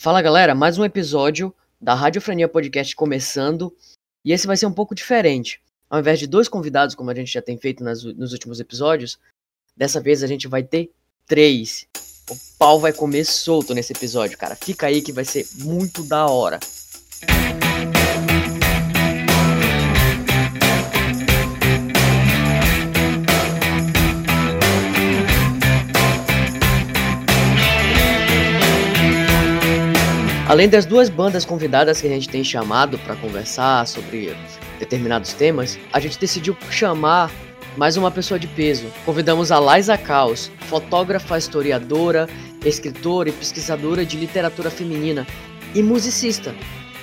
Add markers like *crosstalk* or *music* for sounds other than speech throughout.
Fala galera, mais um episódio da Radiofrenia Podcast começando. E esse vai ser um pouco diferente. Ao invés de dois convidados, como a gente já tem feito nas, nos últimos episódios, dessa vez a gente vai ter três. O pau vai comer solto nesse episódio, cara. Fica aí que vai ser muito da hora. Além das duas bandas convidadas que a gente tem chamado para conversar sobre determinados temas, a gente decidiu chamar mais uma pessoa de peso. Convidamos a Liza Caos, fotógrafa, historiadora, escritora e pesquisadora de literatura feminina e musicista,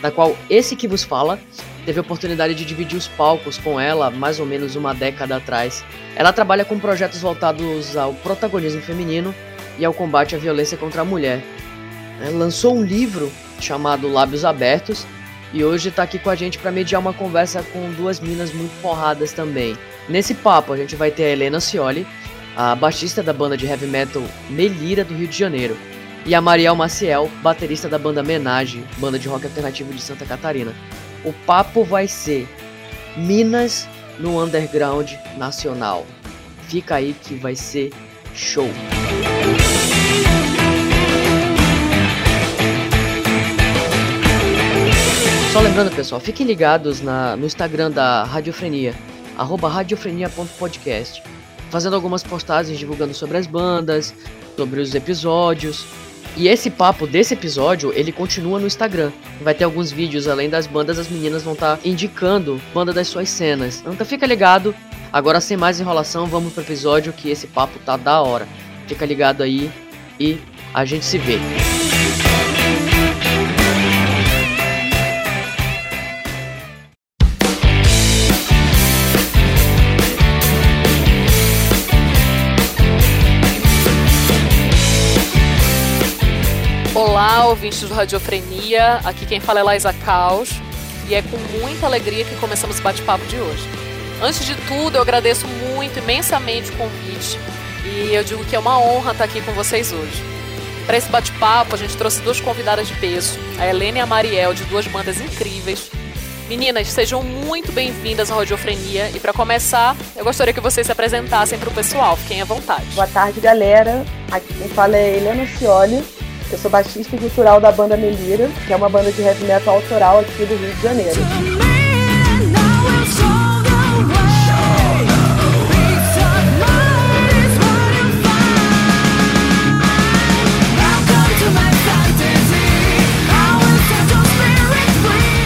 da qual esse que vos fala teve a oportunidade de dividir os palcos com ela mais ou menos uma década atrás. Ela trabalha com projetos voltados ao protagonismo feminino e ao combate à violência contra a mulher, lançou um livro chamado Lábios Abertos e hoje está aqui com a gente para mediar uma conversa com duas minas muito porradas também. Nesse papo a gente vai ter a Helena Cioli, a baixista da banda de heavy metal Melira do Rio de Janeiro, e a Mariel Maciel, baterista da banda Menage, banda de rock alternativo de Santa Catarina. O papo vai ser Minas no underground nacional. Fica aí que vai ser show. Só lembrando, pessoal, fiquem ligados na, no Instagram da Radiofrenia, arroba radiofrenia.podcast, fazendo algumas postagens divulgando sobre as bandas, sobre os episódios. E esse papo desse episódio, ele continua no Instagram. Vai ter alguns vídeos, além das bandas, as meninas vão estar tá indicando banda das suas cenas. Então fica ligado. Agora, sem mais enrolação, vamos pro episódio que esse papo tá da hora. Fica ligado aí e a gente se vê. Olá, ouvintes do Radiofrenia. Aqui quem fala é Laisa Caos. E é com muita alegria que começamos o bate-papo de hoje. Antes de tudo, eu agradeço muito, imensamente o convite. E eu digo que é uma honra estar aqui com vocês hoje. Para esse bate-papo, a gente trouxe duas convidadas de peso, a Helena e a Mariel, de duas bandas incríveis. Meninas, sejam muito bem-vindas à Radiofrenia. E para começar, eu gostaria que vocês se apresentassem para o pessoal. Fiquem à vontade. Boa tarde, galera. Aqui quem fala é Helena Cioli. Eu sou baixista e cultural da banda Melira, que é uma banda de heavy metal autoral aqui do Rio de Janeiro.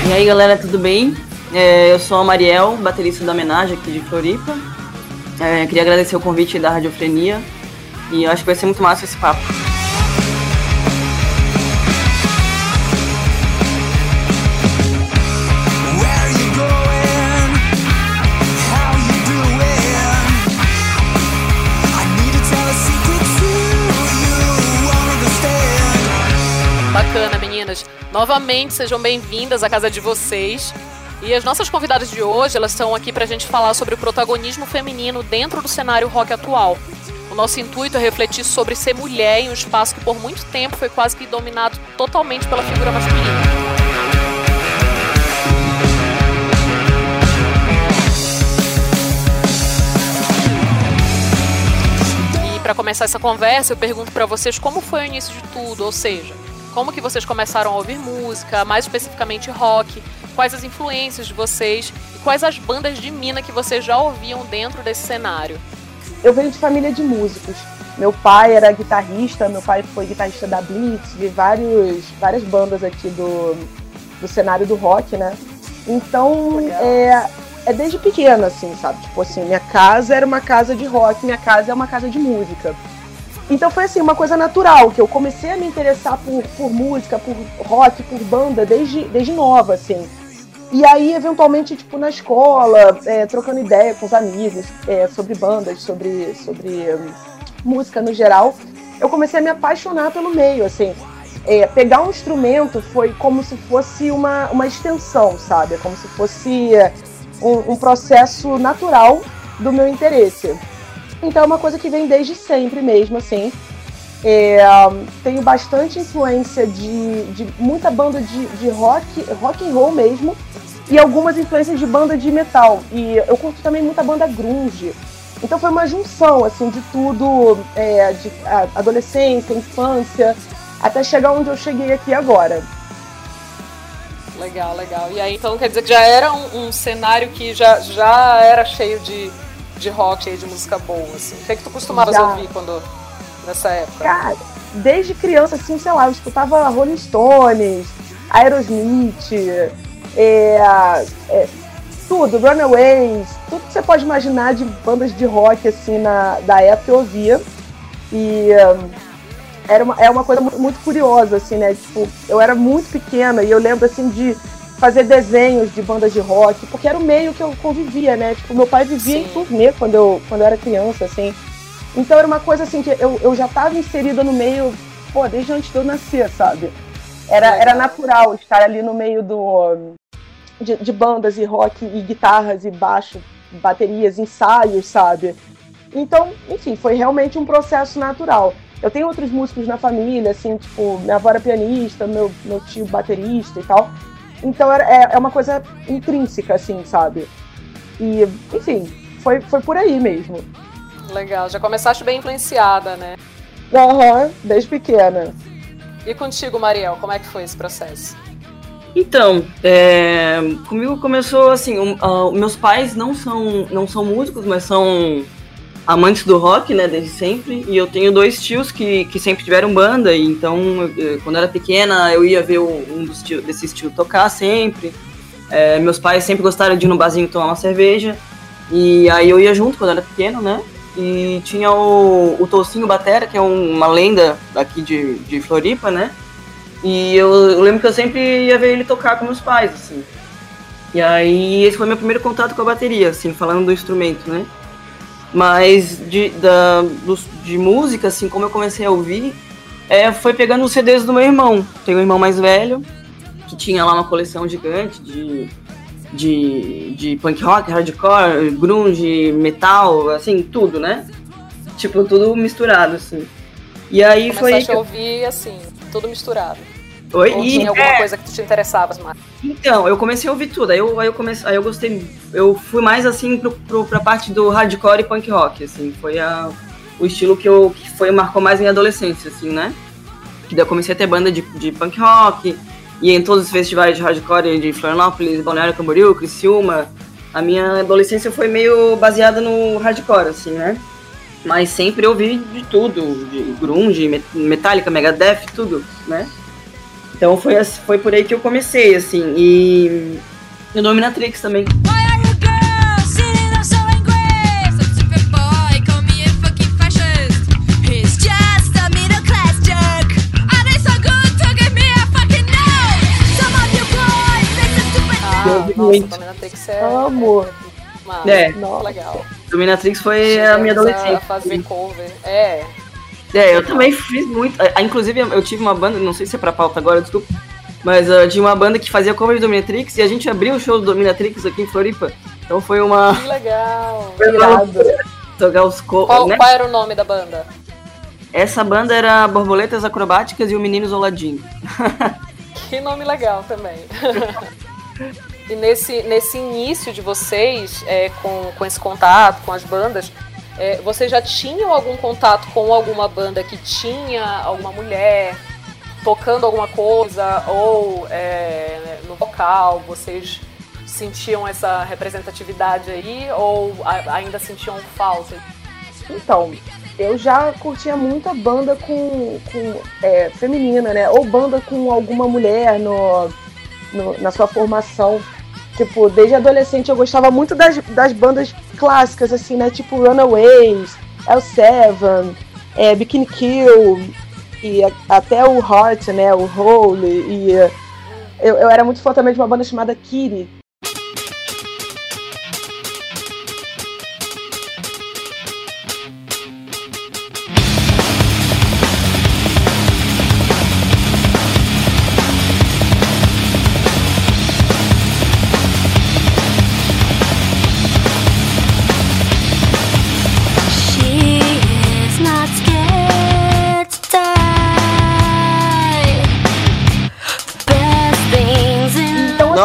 E aí galera, tudo bem? É, eu sou a Mariel, baterista da homenagem aqui de Floripa. É, queria agradecer o convite da Radiofrenia e acho que vai ser muito massa esse papo. Novamente, sejam bem-vindas à casa de vocês. E as nossas convidadas de hoje, elas estão aqui para a gente falar sobre o protagonismo feminino dentro do cenário rock atual. O nosso intuito é refletir sobre ser mulher em um espaço que por muito tempo foi quase que dominado totalmente pela figura masculina. Para começar essa conversa, eu pergunto para vocês como foi o início de tudo, ou seja, como que vocês começaram a ouvir música, mais especificamente rock, quais as influências de vocês e quais as bandas de mina que vocês já ouviam dentro desse cenário. Eu venho de família de músicos. Meu pai era guitarrista, meu pai foi guitarrista da Blitz, de vários, várias bandas aqui do, do cenário do rock, né? Então, é, é desde pequena, assim, sabe? Tipo assim, minha casa era uma casa de rock, minha casa é uma casa de música. Então foi assim, uma coisa natural, que eu comecei a me interessar por, por música, por rock, por banda, desde, desde nova, assim. E aí, eventualmente, tipo, na escola, é, trocando ideia com os amigos é, sobre bandas, sobre, sobre um, música no geral, eu comecei a me apaixonar pelo meio, assim. É, pegar um instrumento foi como se fosse uma, uma extensão, sabe? Como se fosse um, um processo natural do meu interesse. Então é uma coisa que vem desde sempre mesmo, assim. É, tenho bastante influência de, de muita banda de, de rock, rock and roll mesmo, e algumas influências de banda de metal. E eu curto também muita banda grunge. Então foi uma junção assim de tudo, é, de adolescência, infância, até chegar onde eu cheguei aqui agora. Legal, legal. E aí então quer dizer que já era um, um cenário que já, já era cheio de, de rock e de música boa, assim. O que, é que tu costumavas já. ouvir quando nessa época? Cara, desde criança, assim, sei lá, eu escutava Rolling Stones, Aerosmith, é, é, tudo, Runaways, tudo que você pode imaginar de bandas de rock, assim, na, da época eu ouvia. E um, era uma, é uma coisa muito curiosa, assim, né? Tipo, eu era muito pequena e eu lembro, assim, de fazer desenhos de bandas de rock, porque era o meio que eu convivia, né? Tipo, meu pai vivia Sim. em turnê quando eu, quando eu era criança, assim. Então era uma coisa assim que eu, eu já estava inserida no meio, pô, desde antes de eu nascer, sabe? Era, era natural estar ali no meio do, de, de bandas e rock e guitarras e baixo, baterias, ensaios, sabe? Então, enfim, foi realmente um processo natural. Eu tenho outros músicos na família, assim, tipo, minha avó era pianista, meu, meu tio baterista e tal. Então é, é uma coisa intrínseca, assim, sabe? E, enfim, foi, foi por aí mesmo. Legal, já começaste bem influenciada, né? Aham, uhum, desde pequena. E contigo, Mariel, como é que foi esse processo? Então, é, comigo começou assim, um, uh, meus pais não são, não são músicos, mas são amantes do rock, né, desde sempre. E eu tenho dois tios que, que sempre tiveram banda, e então, eu, quando eu era pequena, eu ia ver um dos tios, desses tios tocar sempre. É, meus pais sempre gostaram de ir no barzinho tomar uma cerveja, e aí eu ia junto quando eu era pequeno, né. E tinha o, o Tocinho Batera, que é um, uma lenda aqui de, de Floripa, né. E eu, eu, lembro que eu sempre ia ver ele tocar com meus pais, assim. E aí esse foi meu primeiro contato com a bateria, assim, falando do instrumento, né? Mas de, da, do, de música, assim, como eu comecei a ouvir, é, foi pegando os CDs do meu irmão. Tenho um irmão mais velho, que tinha lá uma coleção gigante de, de, de punk rock, hardcore, grunge, metal, assim, tudo, né? Tipo, tudo misturado, assim. E aí Começaste foi. a ouvir, assim, tudo misturado. Oi, Ou tinha alguma é... coisa que tu te interessava mais? Então, eu comecei a ouvir tudo. Aí eu, aí eu comecei, aí eu gostei. Eu fui mais assim pro, pro, pra parte do hardcore e punk rock, assim. Foi a, o estilo que eu que foi marcou mais minha adolescência, assim, né? Que daí eu comecei a ter banda de, de punk rock, e em todos os festivais de hardcore de Florianópolis, Balneário Camboriú, Criciúma. A minha adolescência foi meio baseada no hardcore, assim, né? Mas sempre eu ouvi de tudo, de grunge, Metallica, Megadeth, tudo, né? Então foi, foi por aí que eu comecei, assim. E o Dominatrix também. Ah, nossa, Dominatrix é... Amo! É, Nossa. legal. Dominatrix foi Chegamos a minha adolescência. A fazer cover. É. É, eu também fiz muito. Inclusive, eu tive uma banda, não sei se é pra pauta agora, desculpa. Mas uh, tinha uma banda que fazia cover de Dominatrix e a gente abriu o show do Dominatrix aqui em Floripa. Então foi uma. Que legal! *laughs* Foi uma... Tocar os co qual, né? qual era o nome da banda? Essa banda era Borboletas Acrobáticas e o Menino Zoladinho. *laughs* que nome legal também. *laughs* E nesse, nesse início de vocês, é, com, com esse contato com as bandas, é, vocês já tinham algum contato com alguma banda que tinha alguma mulher tocando alguma coisa ou é, no vocal? Vocês sentiam essa representatividade aí ou a, ainda sentiam falta? Então, eu já curtia muita banda com, com é, feminina, né? Ou banda com alguma mulher no, no, na sua formação. Tipo, desde adolescente eu gostava muito das, das bandas clássicas, assim, né? Tipo Runaways, L7, é, Bikini Kill, e até o Heart, né? O Hole. E eu, eu era muito fã também de uma banda chamada Kiri,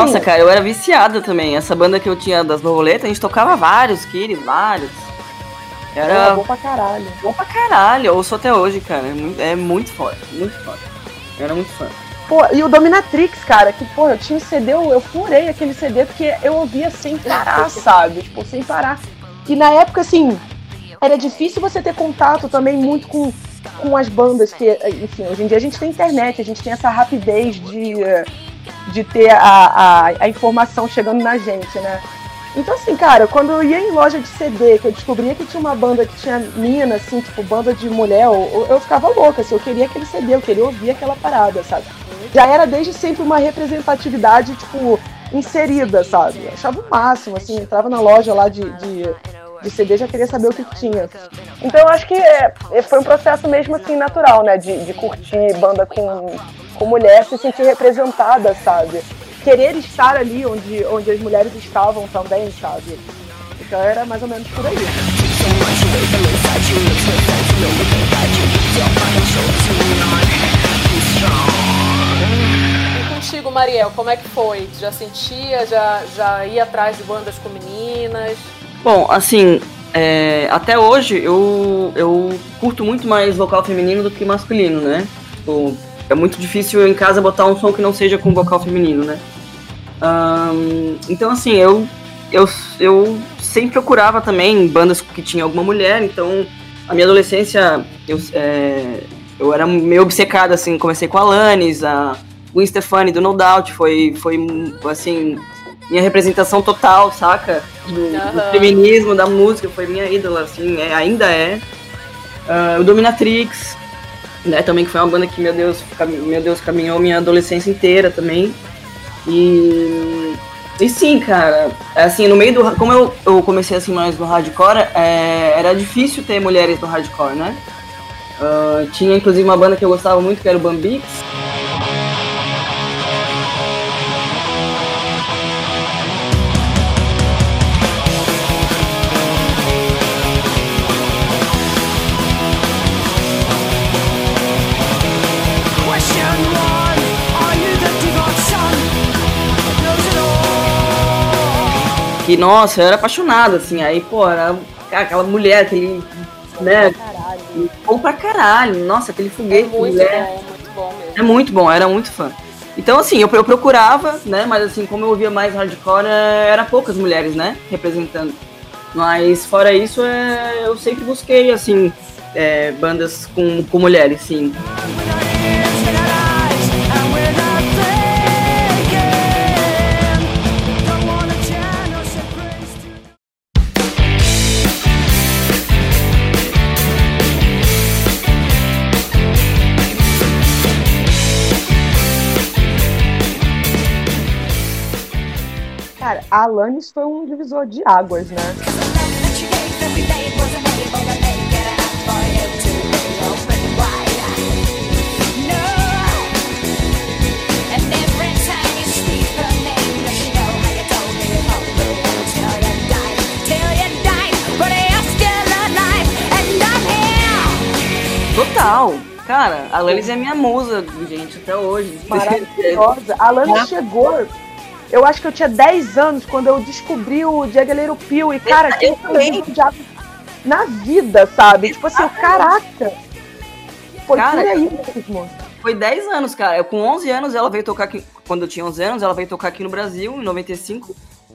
Nossa, cara, eu era viciada também. Essa banda que eu tinha das borboletas, a gente tocava vários, Kiri, vários. Era, era bom pra caralho. Bom pra caralho. Eu ouço até hoje, cara. É muito, é muito foda, muito foda. Eu era muito fã. Pô, e o Dominatrix, cara, que, pô, eu tinha um CD, eu, eu furei aquele CD porque eu ouvia sem parar, *laughs* sabe? Tipo, sem parar. E na época, assim, era difícil você ter contato também muito com, com as bandas, que, enfim, hoje em dia a gente tem internet, a gente tem essa rapidez de, de ter a, a, a informação chegando na gente, né? Então, assim, cara, quando eu ia em loja de CD, que eu descobria que tinha uma banda que tinha mina, assim, tipo, banda de mulher, eu, eu ficava louca, assim, eu queria aquele CD, eu queria ouvir aquela parada, sabe? Já era desde sempre uma representatividade, tipo, inserida, sabe? Eu achava o máximo, assim, entrava na loja lá de, de, de CD já queria saber o que, tinha. Então eu acho que é, é, foi um processo mesmo, assim, natural, né? De, de curtir banda com, com mulher, se sentir representada, sabe? querer estar ali onde, onde as mulheres estavam também, sabe? Então era mais ou menos por aí. E contigo, Mariel, como é que foi? Já sentia, já, já ia atrás de bandas com meninas? Bom, assim, é, até hoje eu, eu curto muito mais vocal feminino do que masculino, né? Tipo, é muito difícil em casa botar um som que não seja com vocal feminino, né? Um, então, assim, eu, eu, eu sempre procurava também bandas que tinha alguma mulher, então a minha adolescência eu, é, eu era meio obcecado, assim, comecei com a Alanis, a Gwen Stefani do No Doubt, foi, foi assim, minha representação total, saca? Do, uhum. do feminismo, da música, foi minha ídola, assim, é, ainda é. Uh, o Dominatrix, né, também que foi uma banda que, meu Deus, meu Deus, caminhou minha adolescência inteira também. E, e sim, cara, assim, no meio do. Como eu, eu comecei assim mais no hardcore, é, era difícil ter mulheres no hardcore, né? Uh, tinha inclusive uma banda que eu gostava muito, que era o Bambix. Que, nossa, eu era apaixonado, assim. Aí, pô, era aquela mulher, aquele. Né? Bom pra caralho. Nossa, aquele foguete. É muito mulher. bom, muito bom mesmo. É muito bom, era muito fã. Então, assim, eu, eu procurava, né? Mas, assim, como eu ouvia mais hardcore, é, era poucas mulheres, né? Representando. Mas, fora isso, é, eu sempre busquei, assim, é, bandas com, com mulheres, sim. Alanis foi um divisor de águas, né? Total. Cara, a Alanis é minha musa, gente, até hoje. Maravilhosa. A Alanis *laughs* chegou eu acho que eu tinha 10 anos quando eu descobri o Jagged Pill e, cara, que eu falei na vida, sabe? Tipo assim, caraca. Foi cara, por aí mesmo. Foi 10 anos, cara. Eu, com 11 anos, ela veio tocar aqui. Quando eu tinha 11 anos, ela veio tocar aqui no Brasil, em 95.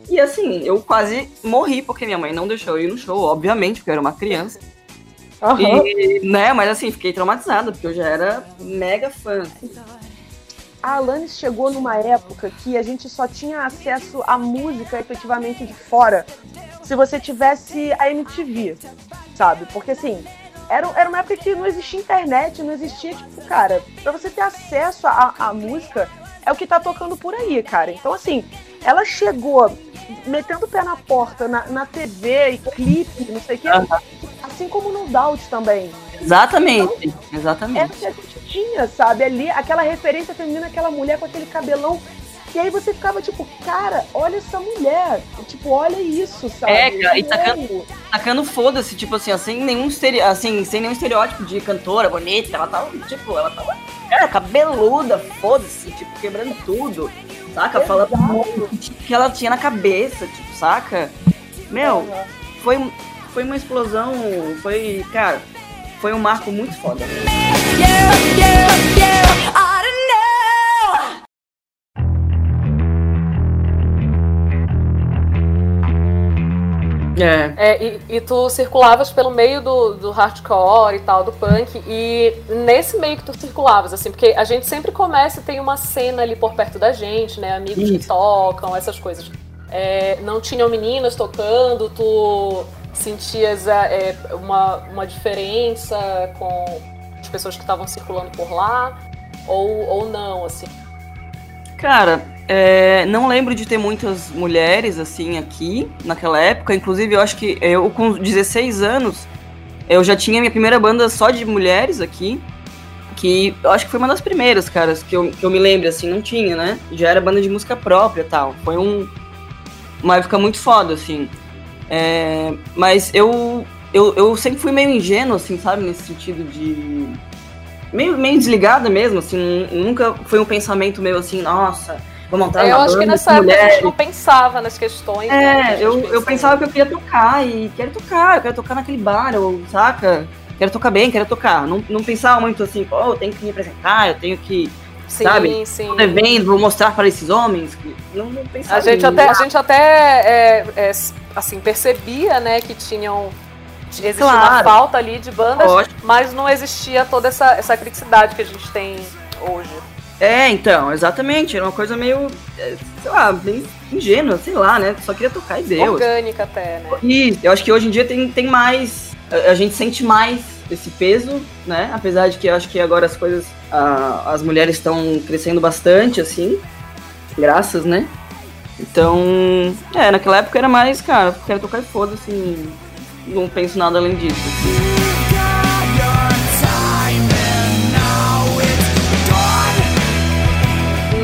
E assim, eu quase morri porque minha mãe não deixou eu ir no show, obviamente, porque eu era uma criança. Uhum. E, né, mas assim, fiquei traumatizada, porque eu já era mega fã a Alanis chegou numa época que a gente só tinha acesso à música efetivamente de fora se você tivesse a MTV, sabe? Porque assim, era, era uma época que não existia internet, não existia, tipo, cara, pra você ter acesso à, música é o que tá tocando por aí, cara. Então, assim, ela chegou metendo o pé na porta na, na TV e clipe, não sei o quê, assim como no Doubt também. Exatamente, então, exatamente. Era o que a gente tinha, sabe? Ali, aquela referência feminina, aquela mulher com aquele cabelão E aí você ficava tipo, cara, olha essa mulher. Tipo, olha isso, sabe? É, cara, e tacando, tacando foda-se, tipo assim, sem nenhum, estere... assim, sem nenhum estereótipo de cantora bonita. Ela tava, tipo, ela tava. Cara, cabeluda, foda-se, tipo, quebrando tudo. Saca? Fala que ela tinha na cabeça, tipo, saca? Meu, foi, foi uma explosão. Foi, cara, foi um marco muito foda. Yeah, yeah, yeah. É. é e, e, tu circulavas pelo meio do, do hardcore e tal, do punk, e nesse meio que tu circulavas, assim, porque a gente sempre começa e tem uma cena ali por perto da gente, né? Amigos Isso. que tocam, essas coisas. É, não tinham meninas tocando, tu sentias é, uma, uma diferença com as pessoas que estavam circulando por lá, ou, ou não, assim? Cara, é, não lembro de ter muitas mulheres assim aqui naquela época. Inclusive, eu acho que eu com 16 anos eu já tinha minha primeira banda só de mulheres aqui. Que eu acho que foi uma das primeiras, caras, que eu, que eu me lembro, assim, não tinha, né? Já era banda de música própria tal. Foi um, uma época muito foda, assim. É, mas eu, eu, eu sempre fui meio ingênuo, assim, sabe? Nesse sentido de. Meio, meio desligada mesmo, assim. Nunca foi um pensamento meio assim, nossa, vou montar Eu acho que nessa época mulheres. a gente não pensava nas questões. É, né, eu, eu pensava que eu queria tocar e quero tocar, eu quero tocar naquele bar, ou, saca? Quero tocar bem, quero tocar. Não, não pensava muito assim, oh, eu tenho que me apresentar, eu tenho que. Sim, sabe? Sim. Um evento, vou mostrar para esses homens. Não, não. A gente até, a gente até é, é, assim, percebia, né, que tinham existia claro. uma falta ali de bandas, Ótimo. mas não existia toda essa, essa criticidade que a gente tem hoje. É, então, exatamente. Era uma coisa meio, é, sei lá, bem ingênua, sei lá, né? Só queria tocar e deu. Orgânica até, né? E eu acho que hoje em dia tem, tem mais. A gente sente mais esse peso, né? Apesar de que eu acho que agora as coisas. A, as mulheres estão crescendo bastante, assim. Graças, né? Então. É, naquela época era mais, cara, quero tocar e foda-se. Não penso nada além disso.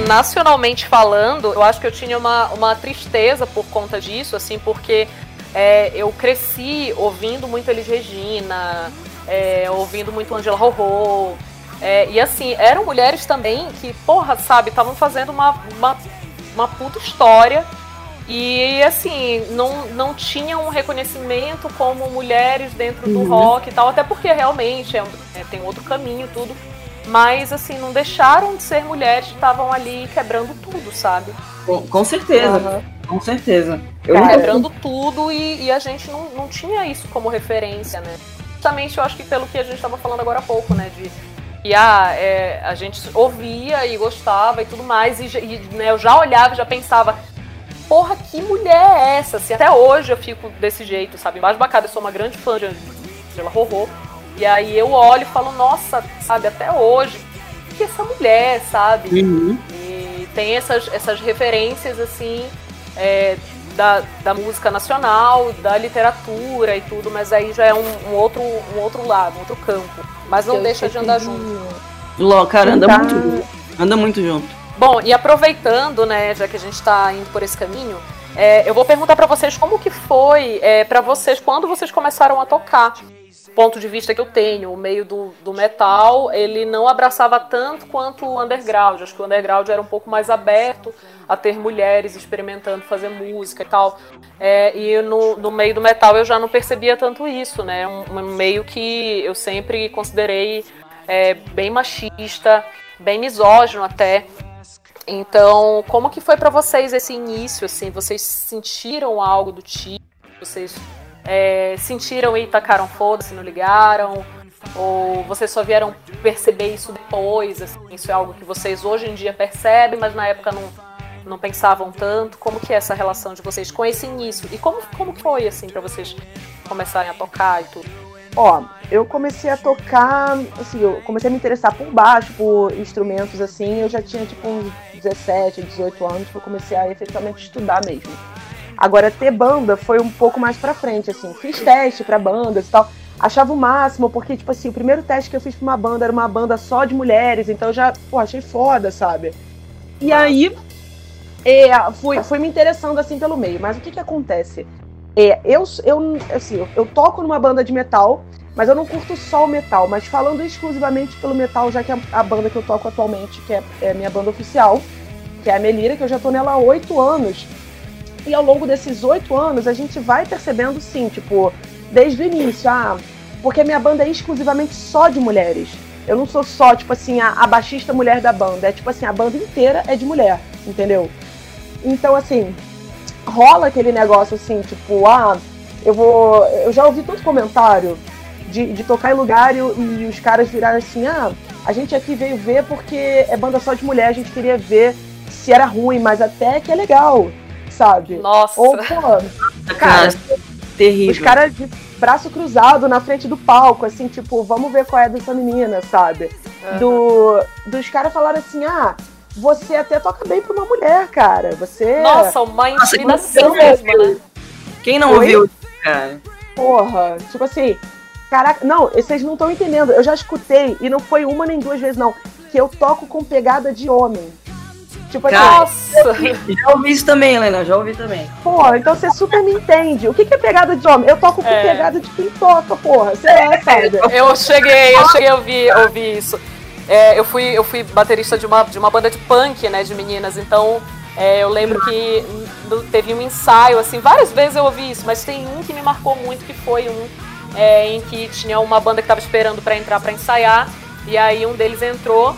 nacionalmente falando, eu acho que eu tinha uma, uma tristeza por conta disso, assim, porque é, eu cresci ouvindo muito Elis Regina, é, ouvindo muito Angela Rorô. É, e assim, eram mulheres também que, porra, sabe, estavam fazendo uma, uma, uma puta história. E assim, não, não tinham um reconhecimento como mulheres dentro do uhum. rock e tal, até porque realmente é, é, tem outro caminho tudo. Mas, assim, não deixaram de ser mulheres que estavam ali quebrando tudo, sabe? Com, com certeza. Uhum. Com certeza. Eu quebrando tudo e, e, a gente não, não tinha isso como referência, né? Justamente eu acho que pelo que a gente estava falando agora há pouco, né? De e ah, é, a gente ouvia e gostava e tudo mais, e, e né, eu já olhava e já pensava, porra, que mulher é essa? Assim, até hoje eu fico desse jeito, sabe? Embaixo bacana, eu sou uma grande fã de Angela Rorô. E aí eu olho e falo, nossa, sabe, até hoje, que essa mulher, sabe? Uhum. E tem essas, essas referências, assim, é, da, da música nacional, da literatura e tudo, mas aí já é um, um outro, um outro lado, um outro campo. Mas não eu deixa de andar junto. Ló, cara, anda tá. muito, anda muito junto. Bom, e aproveitando, né, já que a gente está indo por esse caminho, é, eu vou perguntar para vocês como que foi é, para vocês quando vocês começaram a tocar ponto de vista que eu tenho, o meio do, do metal, ele não abraçava tanto quanto o underground. Acho que o underground era um pouco mais aberto a ter mulheres experimentando fazer música e tal. É, e no, no meio do metal eu já não percebia tanto isso, né? Um, um meio que eu sempre considerei é, bem machista, bem misógino até. Então, como que foi para vocês esse início, assim? Vocês sentiram algo do tipo? Vocês é, sentiram e tacaram foda-se, não ligaram? Ou vocês só vieram perceber isso depois? Assim, isso é algo que vocês hoje em dia percebem, mas na época não, não pensavam tanto? Como que é essa relação de vocês com esse início? E como, como foi, assim, para vocês começarem a tocar e tudo? Ó, eu comecei a tocar, assim, eu comecei a me interessar por baixo, por instrumentos, assim, eu já tinha, tipo, uns 17, 18 anos, que eu comecei a efetivamente estudar mesmo. Agora, ter banda foi um pouco mais pra frente, assim. Fiz teste pra bandas e tal. Achava o máximo, porque, tipo assim, o primeiro teste que eu fiz pra uma banda era uma banda só de mulheres, então eu já, pô, achei foda, sabe? E aí, é, fui, fui me interessando assim pelo meio. Mas o que que acontece? É, eu, eu, assim, eu, toco numa banda de metal, mas eu não curto só o metal. Mas falando exclusivamente pelo metal, já que a, a banda que eu toco atualmente, que é, é minha banda oficial, que é a Melira, que eu já tô nela há oito anos. E ao longo desses oito anos, a gente vai percebendo, sim, tipo, desde o início, ah, porque a minha banda é exclusivamente só de mulheres. Eu não sou só, tipo assim, a, a baixista mulher da banda. É tipo assim, a banda inteira é de mulher, entendeu? Então, assim, rola aquele negócio assim, tipo, ah, eu vou. Eu já ouvi tanto comentário de, de tocar em lugar e, e os caras viraram assim, ah, a gente aqui veio ver porque é banda só de mulher, a gente queria ver se era ruim, mas até que é legal, sabe? Nossa. Ou, pô, cara, terrível. os caras de braço cruzado na frente do palco, assim, tipo, vamos ver qual é dessa menina, sabe? Uhum. Do, dos caras falaram assim, ah, você até toca bem pra uma mulher, cara. Você. Nossa, uma intimidação mesmo, né? Quem não Oi? ouviu, cara? Porra, tipo assim, caraca, não, vocês não estão entendendo. Eu já escutei, e não foi uma nem duas vezes, não, que eu toco com pegada de homem. Tipo assim, Cara, *laughs* Nossa! Já ouvi isso também, Helena, já ouvi também. porra, então você super me entende. O que, que é pegada de homem? Eu toco com É. pegada de quem toca, porra. Você é, sabe? *laughs* Eu cheguei, eu cheguei a ouvir, ouvir isso. É, eu, fui, eu fui baterista de uma, de uma banda de punk, né, de meninas, então é, eu lembro que teve um ensaio, assim, várias vezes eu ouvi isso, mas tem um que me marcou muito, que foi um é, em que tinha uma banda que tava esperando pra entrar pra ensaiar, e aí um deles entrou,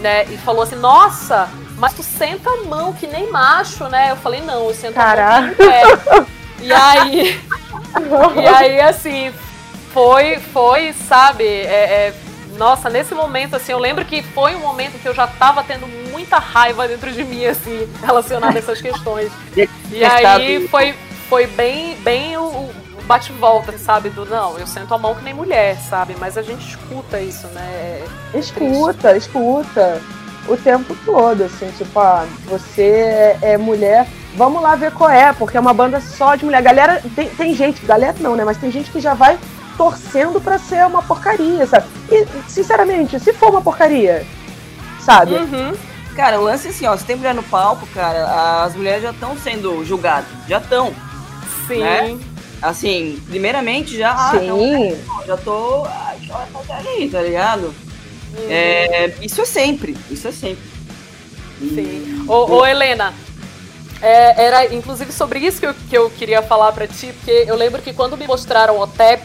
né, e falou assim, nossa, mas tu senta a mão que nem macho, né? Eu falei, não, eu sento a mão Caraca. E aí, *laughs* e aí, assim, foi, foi, sabe, é, é, nossa, nesse momento, assim, eu lembro que foi um momento que eu já tava tendo muita raiva dentro de mim, assim, relacionada a essas questões. E *laughs* aí foi, foi bem, bem o, o bate-volta, sabe, do não, eu sento a mão que nem mulher, sabe, mas a gente escuta isso, né, Escuta, escuta. O tempo todo, assim, tipo, ah, você é, é mulher, vamos lá ver qual é, porque é uma banda só de mulher. Galera, tem, tem gente, galera não, né? Mas tem gente que já vai torcendo pra ser uma porcaria, sabe? E, sinceramente, se for uma porcaria, sabe? Uhum. Cara, o lance é assim, ó, se tem mulher no palco, cara, as mulheres já estão sendo julgadas. Já estão. Sim. Né? Assim, primeiramente já. ah, não, Sim. já tô. Ah, tá ali, tá ligado? É, isso é sempre. Isso é sempre. Sim. Ô, ô, Helena, é, era inclusive sobre isso que eu, que eu queria falar pra ti, porque eu lembro que quando me mostraram o TEP,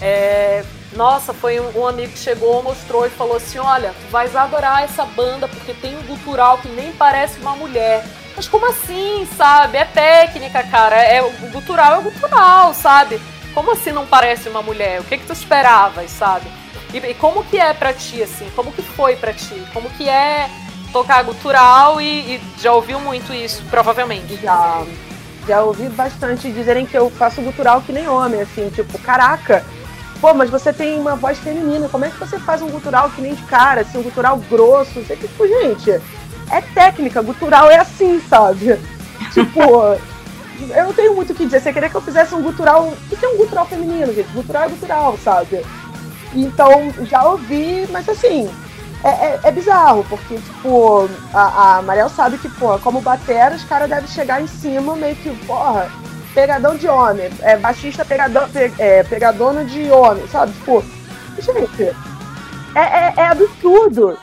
é, nossa, foi um, um amigo que chegou, mostrou e falou assim: Olha, tu vais adorar essa banda porque tem um gutural que nem parece uma mulher. Mas como assim, sabe? É técnica, cara. É, o gutural é o gutural, sabe? Como assim não parece uma mulher? O que, que tu esperavas, sabe? E, e como que é pra ti, assim? Como que foi pra ti? Como que é tocar gutural e, e já ouviu muito isso, provavelmente. Já, já ouvi bastante dizerem que eu faço gutural que nem homem, assim, tipo, caraca, pô, mas você tem uma voz feminina, como é que você faz um gutural que nem de cara, assim, um gutural grosso? Que, tipo, gente, é técnica, gutural é assim, sabe? tipo, eu não tenho muito o que dizer. Você queria que eu fizesse um gutural. O que é um gutural feminino, gente? Gutural é gutural, sabe? Então, já ouvi, mas assim, é, é- é bizarro, porque, tipo, a, a Mariel sabe que, porra, como batera, os caras devem chegar em cima meio que, porra, pegadão de homem, é, baixista pegadão, pe- é, pegadona de homem, sabe? Tipo, gente, é, é, é absurdo,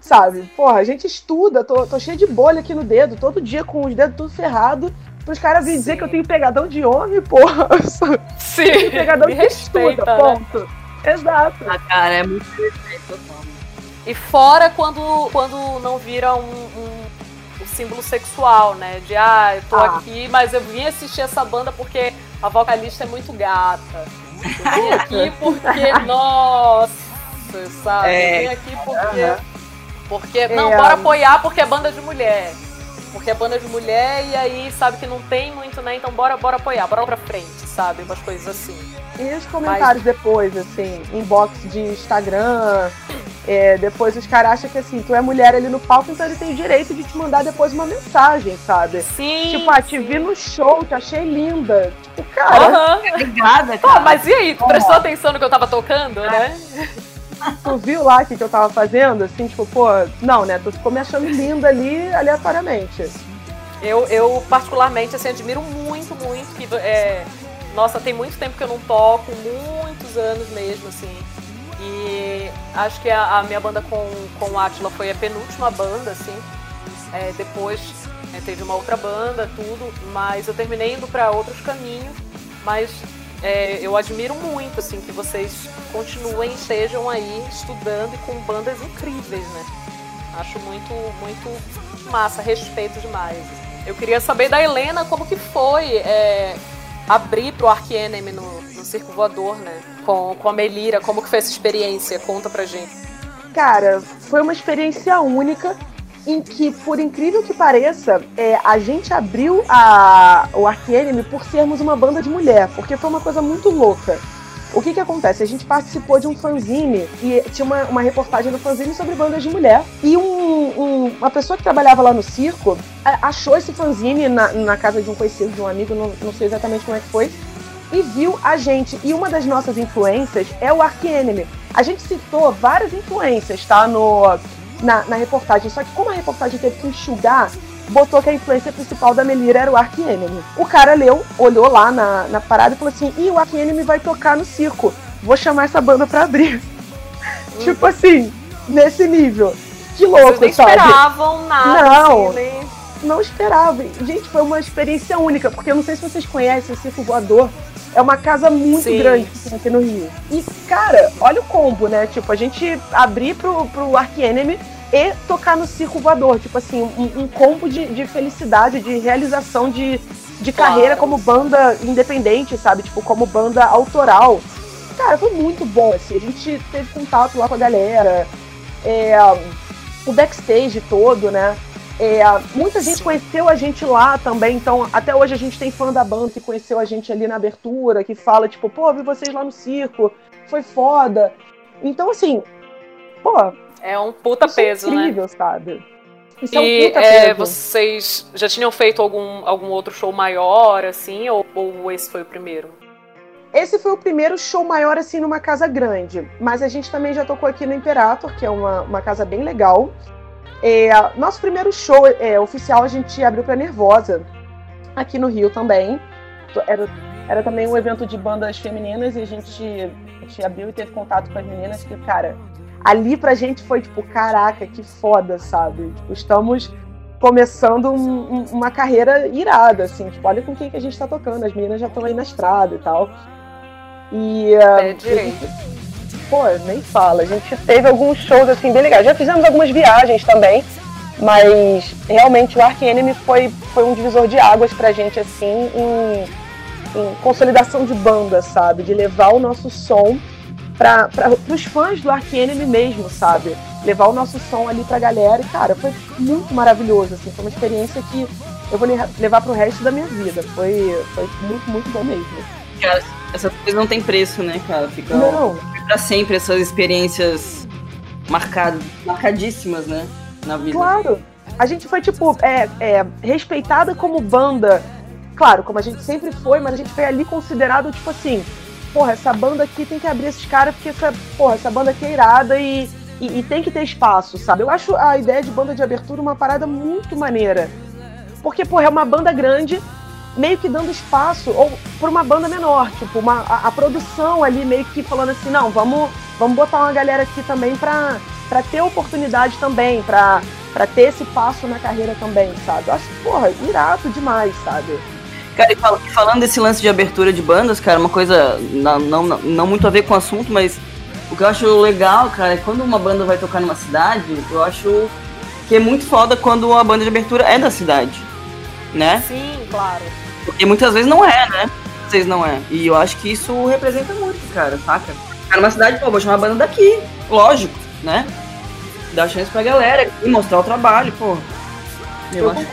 sabe? Porra, a gente estuda, tô, tô cheio de bolha aqui no dedo, todo dia com os dedos tudo ferrado, pros caras virem dizer que eu tenho pegadão de homem, porra. *laughs* Sim, pegadão de estuda, né? ponto. Exato. Ah, cara, é muito total. E fora quando, quando não vira um, um, um símbolo sexual, né? De, ah, eu tô Ah. aqui, mas eu vim assistir essa banda porque a vocalista é muito gata. Eu vim aqui *laughs* porque, nossa, sabe? É. Eu vim aqui porque... Porque, não, É. bora apoiar porque é banda de mulher. Porque é banda de mulher e aí sabe que não tem muito, né? Então bora, bora apoiar, bora pra frente, sabe? Umas coisas assim. E os comentários depois, assim, inbox de Instagram, é, depois os caras acham que assim, tu é mulher ali no palco, então ele tem o direito de te mandar depois uma mensagem, sabe? Sim. tipo, ah, te vi no show, te achei linda. Tipo, cara, Aham. Obrigada, Pô, cara. mas e aí? Tu prestou atenção no que eu tava tocando, né? tu viu lá o que, que eu tava fazendo? Assim, tipo, pô, não, né? Tu ficou me achando linda ali aleatoriamente. Eu, eu particularmente, assim, admiro muito, muito que... É, nossa, tem muito tempo que eu não toco, muitos anos mesmo, assim. E acho que a, a minha banda com, com o Atila foi a penúltima banda, assim. É, depois é, teve uma outra banda, tudo, mas eu terminei indo para outros caminhos. Mas é, eu admiro muito, assim, que vocês continuem, estejam aí estudando e com bandas incríveis, né? Acho muito, muito massa, respeito demais. Eu queria saber da Helena como que foi é, abrir pro Ark Enemy no, no Circo Voador, né? Com, com a Melira, como que foi essa experiência? Conta pra gente. Cara, foi uma experiência única em que, por incrível que pareça, é, a gente abriu a, o Enemy por sermos uma banda de mulher, porque foi uma coisa muito louca. O que que acontece? A gente participou de um fanzine e tinha uma, uma reportagem no fanzine sobre bandas de mulher. E um, um, uma pessoa que trabalhava lá no circo achou esse fanzine na, na casa de um conhecido, de um amigo, não, não sei exatamente como é que foi, e viu a gente. E uma das nossas influências é o Ark Enemy. A gente citou várias influências, tá? No, na, na reportagem. Só que como a reportagem teve que enxugar, botou que a influência principal da Melira era o Ark Enemy. O cara leu, olhou lá na, na parada e falou assim: Ih, o Ark Enemy vai tocar no circo. Vou chamar essa banda pra abrir. Hum. *laughs* tipo assim, nesse nível. Que louco, Vocês sabe? esperavam nada. Não. Assim, nem... Não esperava. Gente, foi uma experiência única, porque eu não sei se vocês conhecem o Circo Voador. É uma casa muito Sim. grande aqui no Rio. E, cara, olha o combo, né? Tipo, a gente abrir pro, pro Ark Enemy e tocar no circo voador. Tipo assim, um, um combo de, de, felicidade, de realização de, de carreira como banda independente, sabe? Tipo, como banda autoral. Cara, foi muito bom, assim. A gente teve contato lá com a galera. É, o backstage todo, né? É, muita gente conheceu a gente lá também, então até hoje a gente tem fã da banda que conheceu a gente ali na abertura, que fala, tipo, pô, vi vocês lá no circo, foi foda. Então, assim, pô, é um puta isso é peso, é incrível, né? sabe? Isso e é, um é, vocês já tinham feito algum, algum outro show maior, assim, ou, ou esse foi o primeiro? Esse foi o primeiro show maior, assim, numa casa grande. Mas a gente também já tocou aqui no Imperator, que é uma, uma casa bem legal. É, nosso primeiro show é, oficial a gente abriu para Nervosa, aqui no Rio também. Era, era também um evento de bandas femininas e a gente, a gente abriu e teve contato com as meninas que, cara, ali pra gente foi tipo, caraca, que foda, sabe? Tipo, estamos começando um, um, uma carreira irada, assim, tipo, olha com quem que a gente tá tocando, as meninas já estão aí na estrada e tal. E. Uh, gente, pô, nem fala, a gente teve alguns shows assim bem legais. Já fizemos algumas viagens também, mas realmente o Ark Enemy foi, foi um divisor de águas pra gente, assim, em, em consolidação de banda, sabe? De levar o nosso som para os fãs do Ark Enemy mesmo, sabe? Levar o nosso som ali pra galera. E, cara, foi muito maravilhoso, assim. Foi uma experiência que eu vou levar pro resto da minha vida. Foi, foi muito, muito bom mesmo. Cara, essas coisas não tem preço, né, cara? Fica não. pra sempre essas experiências marcadas, marcadíssimas, né? Na vida. Claro. A gente foi, tipo, é, é, respeitada como banda. Claro, como a gente sempre foi, mas a gente foi ali considerado, tipo assim, porra, essa banda aqui tem que abrir esses caras porque essa, porra, essa banda aqui é irada e, e, e, tem que ter espaço, sabe? Eu acho a ideia de banda de abertura uma parada muito maneira. Porque, porra, é uma banda grande, meio que dando espaço, ou por uma banda menor, tipo, uma, a, a produção ali meio que falando assim, não, vamos, vamos botar uma galera aqui também pra, pra ter oportunidade também, pra, pra ter esse passo na carreira também, sabe? Eu acho, porra, irado demais, sabe? Cara, e falando desse lance de abertura de bandas, cara, uma coisa não, não, não muito a ver com o assunto, mas o que eu acho legal, cara, é quando uma banda vai tocar numa cidade, eu acho que é muito foda quando a banda de abertura é da cidade, né? Sim, claro. Porque muitas vezes não é, né? Às vezes não é. E eu acho que isso representa muito, cara, saca? Cara, numa cidade, pô, vou chamar a banda daqui, lógico, né? Dar chance pra galera e mostrar o trabalho, pô. Eu, eu acho...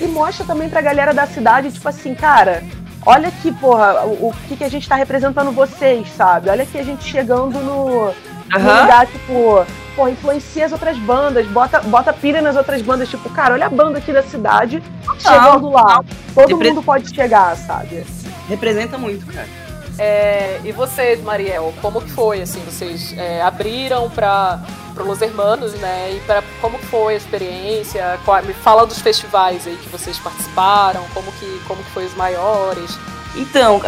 e mostra também pra galera da cidade, tipo assim, cara, olha aqui, porra, o, o que, que a gente tá representando vocês, sabe? Olha aqui a gente chegando no, uhum. no lugar, tipo, pô, influencia as outras bandas, bota, bota pilha nas outras bandas, tipo, cara, olha a banda aqui da cidade chegando lá. Todo Repre... mundo pode chegar, sabe? Representa muito, cara. É, e vocês, Mariel, como que foi? Assim, vocês é, abriram para Los Hermanos, né? E para como foi a experiência? Qual, me fala dos festivais aí que vocês participaram, como que como que foi os maiores? Então,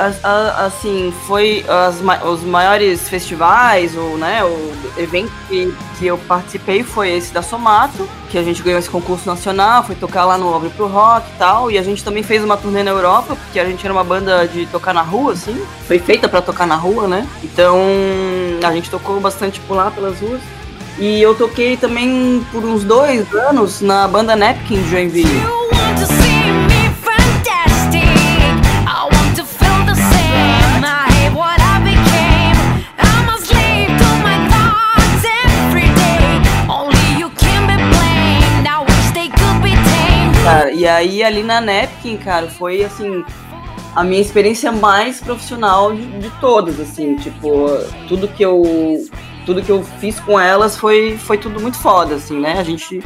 assim, foi as, os maiores festivais, o, né, o evento que, que eu participei foi esse da Somato, que a gente ganhou esse concurso nacional, foi tocar lá no Abre Pro Rock e tal, e a gente também fez uma turnê na Europa, porque a gente era uma banda de tocar na rua, assim, foi feita para tocar na rua, né, então a gente tocou bastante por lá, pelas ruas, e eu toquei também por uns dois anos na banda Napkin de Joinville. Aí ali na Napkin, cara, foi assim a minha experiência mais profissional de, de todas, assim, tipo, tudo que eu tudo que eu fiz com elas foi foi tudo muito foda, assim, né? A gente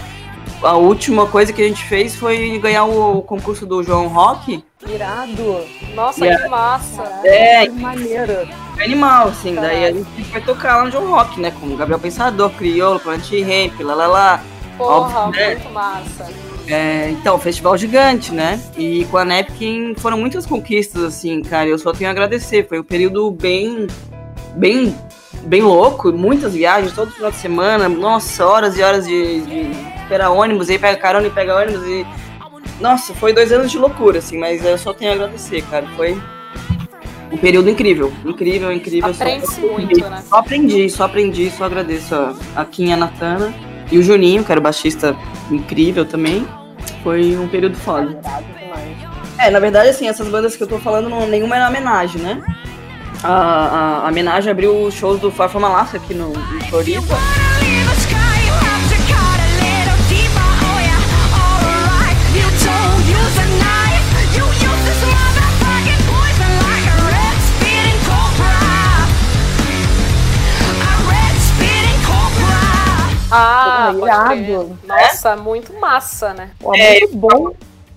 a última coisa que a gente fez foi ganhar o concurso do João Rock. Irado! Nossa, que massa! É, que maneiro! Animal, assim, Caralho. daí a gente foi tocar lá no João Rock, né? Com Gabriel Pensador, Criolo, Plant Ramp, lá lá lá. Porra, Óbvio, né? muito massa. É, então, festival gigante, né? E com a Napkin foram muitas conquistas, assim, cara. Eu só tenho a agradecer. Foi um período bem, bem, bem louco. Muitas viagens, todo final de semana. Nossa, horas e horas de, de esperar ônibus. Aí pega carona e pega ônibus. E... Nossa, foi dois anos de loucura, assim. Mas eu só tenho a agradecer, cara. Foi um período incrível. Incrível, incrível. Aprende-se muito, né? Só aprendi, só aprendi. Só agradeço a, a Kim e a Natana. E o Juninho, que era o baixista incrível também. Foi um período foda. É, na verdade, assim, essas bandas que eu tô falando, não, nenhuma era homenagem, né? A, a, a homenagem abriu os shows do From Alaska aqui no, no Floripa. Ah, irado. Nossa, muito massa, né? Pô, é, muito bom.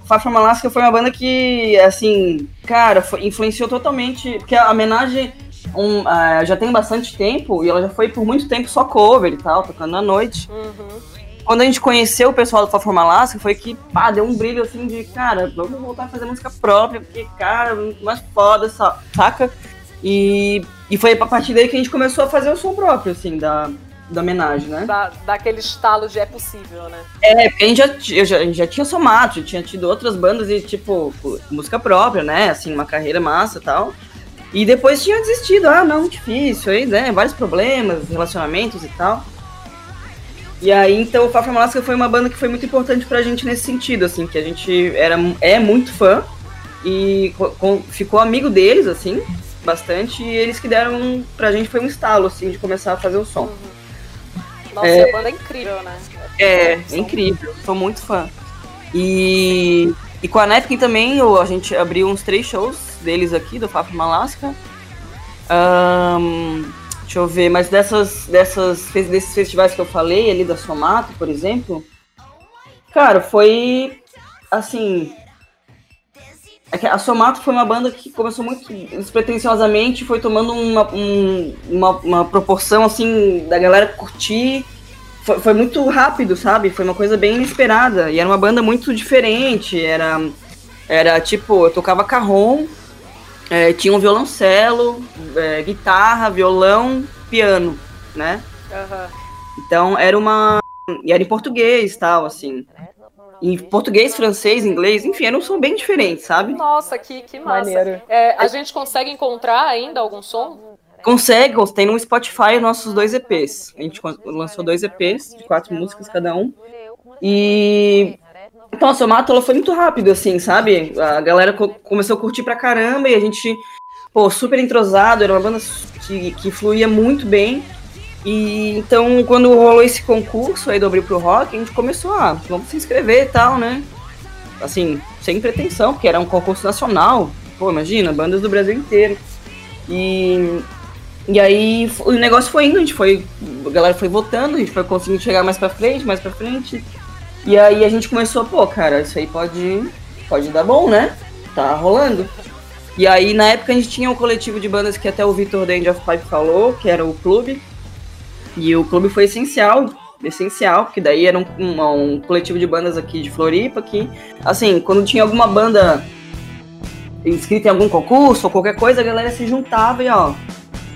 Far From Alaska foi uma banda que, assim, cara, foi, influenciou totalmente. Porque a homenagem um, uh, já tem bastante tempo e ela já foi por muito tempo só cover e tal, tocando à noite. Uhum. Quando a gente conheceu o pessoal do Far From Alaska, foi que, pá, deu um brilho assim de, cara, vamos voltar a fazer música própria, porque, cara, mais foda, saca? E, e foi a partir daí que a gente começou a fazer o som próprio, assim, da, da homenagem, né? Da, daquele estalo de é possível, né? É, porque a gente já, já, a gente já tinha somado, já tinha tido outras bandas e, tipo, música própria, né? Assim, uma carreira massa e tal. E depois tinha desistido, ah, não, difícil, aí, né? Vários problemas, relacionamentos e tal. E aí, então, o Fafra Malasca foi uma banda que foi muito importante pra gente nesse sentido, assim, que a gente era, é muito fã e com, ficou amigo deles, assim, bastante, e eles que deram pra gente foi um estalo, assim, de começar a fazer o som. Uhum. Nossa, é, a banda é incrível, né? É, é incrível. Sou muito fã. E, e com a Nepkin também, a gente abriu uns três shows deles aqui, do Papo Malasca. Um, deixa eu ver, mas dessas, dessas, desses festivais que eu falei, ali da Somato, por exemplo, cara, foi assim. É a Somato foi uma banda que começou muito despretensiosamente, foi tomando uma, um, uma, uma, proporção assim da galera curtir. Foi, foi, muito rápido, sabe? Foi uma coisa bem inesperada. E era uma banda muito diferente. Era, era tipo, eu tocava carrom, é, tinha um violoncelo, é, guitarra, violão, piano, né? Uhum. Então era uma. E era em português tal, assim em português, francês, inglês, enfim, era um som bem diferente, sabe? Nossa, que, que massa. É, a gente consegue encontrar ainda algum som? Consegue, tem no Spotify nossos dois EPs. A gente lançou dois EPs, de quatro músicas cada um. E. Então, a Somato, ela foi muito rápido, assim, sabe? A galera começou a curtir pra caramba e a gente, pô, super entrosado, era uma banda que, que fluía muito bem. E então, quando rolou esse concurso aí do Abrir pro Rock, a gente começou a, ah, vamos se inscrever e tal, né? Assim, sem pretensão, porque era um concurso nacional. Pô, imagina, bandas do Brasil inteiro. E, e aí o negócio foi indo, a gente foi. A galera foi votando, a gente foi conseguindo chegar mais pra frente, mais pra frente. E aí a gente começou, pô, cara, isso aí pode, pode dar bom, né? Tá rolando. E aí, na época, a gente tinha um coletivo de bandas que até o Victor Dandy of Pipe falou, que era o clube. E o clube foi essencial, essencial, porque daí era um, um, um coletivo de bandas aqui de Floripa, que, assim, quando tinha alguma banda inscrita em algum concurso ou qualquer coisa, a galera se juntava e, ó,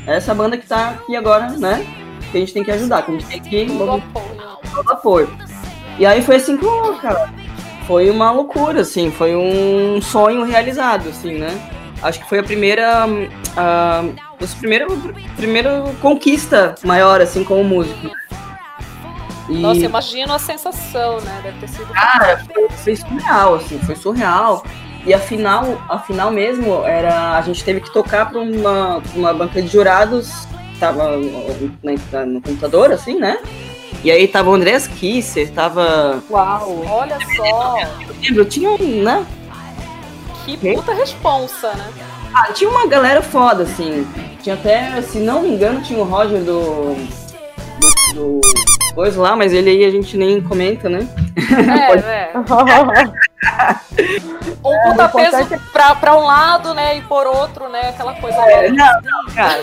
essa banda que tá aqui agora, né, que a gente tem que ajudar, que a gente tem que... Todo apoio. E aí foi assim que, cara, foi uma loucura, assim, foi um sonho realizado, assim, né? Acho que foi a primeira. A, a primeira, primeira conquista maior, assim, como músico. E... Nossa, imagino a sensação, né? Deve ter sido. Cara, foi, foi surreal, assim, foi surreal. E a final, a final mesmo, era. A gente teve que tocar para uma, uma banca de jurados, tava na, no computador, assim, né? E aí tava o Andrés Kisser, tava. Uau! Olha só! Eu lembro, tinha um, né? Que puta responsa, né? Ah, tinha uma galera foda, assim. Tinha até, se não me engano, tinha o Roger do. do, do coisa lá, mas ele aí a gente nem comenta, né? É, *laughs* *laughs* é. um puta peso é... pra, pra um lado, né? E por outro, né? Aquela coisa. É, não, não, cara.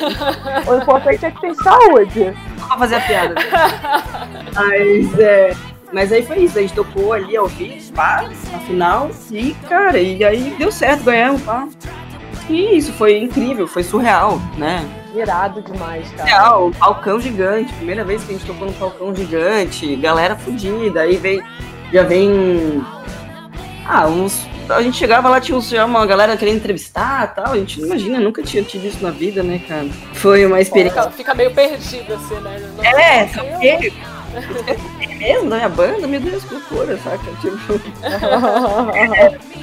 o importante é que tem saúde. Vou fazer a piada. *laughs* mas é. Mas aí foi isso, a gente tocou ali ao vivo, pá, na final, e, cara, e aí deu certo, ganhamos, pá. E isso foi incrível, foi surreal, né? Irado demais, cara. Real, palcão gigante, primeira vez que a gente tocou no palcão gigante, galera fodida, aí vem, já vem. Ah, uns. A gente chegava lá, tinha já uma galera querendo entrevistar e tal. A gente imagina, nunca tinha tido isso na vida, né, cara? Foi uma experiência. Fica, fica meio perdido, assim, né? Não é, só que é mesmo da minha banda? Meu Deus, que loucura, saca? Tipo.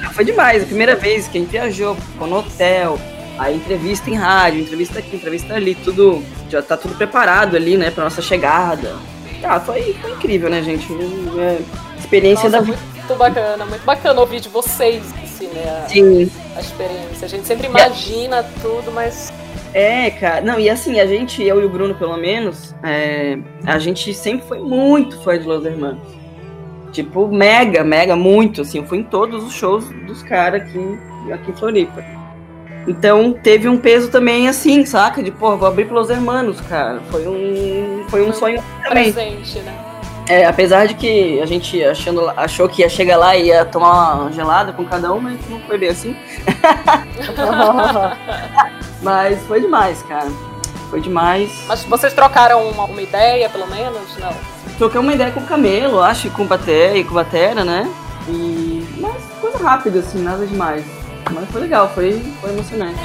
*laughs* foi demais. A primeira vez que a gente viajou, ficou no hotel, a entrevista em rádio, entrevista aqui, entrevista ali, tudo. Já tá tudo preparado ali, né, pra nossa chegada. Ah, foi, foi incrível, né, gente? É, experiência nossa, da vida. Muito bacana, muito bacana ouvir de vocês, assim, né? A, Sim. A experiência. A gente sempre imagina tudo, mas é, cara. Não, e assim, a gente, eu e o Bruno, pelo menos, é, a gente sempre foi muito fã de Los Hermanos. Tipo, mega, mega, muito, assim. Eu fui em todos os shows dos caras aqui, aqui em Floripa. Então, teve um peso também, assim, saca? De, pô, vou abrir Los Hermanos, cara. Foi um, foi um sonho também. Presente, né? É, apesar de que a gente achando, achou que ia chegar lá e ia tomar uma gelada com cada um, mas não foi bem assim. *laughs* *laughs* mas foi demais, cara. Foi demais. Mas vocês trocaram uma, uma ideia, pelo menos? Não. Troquei uma ideia com o Camelo, acho, com o Baté e com o Batera, né? E. Mas coisa rápida, assim, nada demais. Mas foi legal, foi, foi emocionante.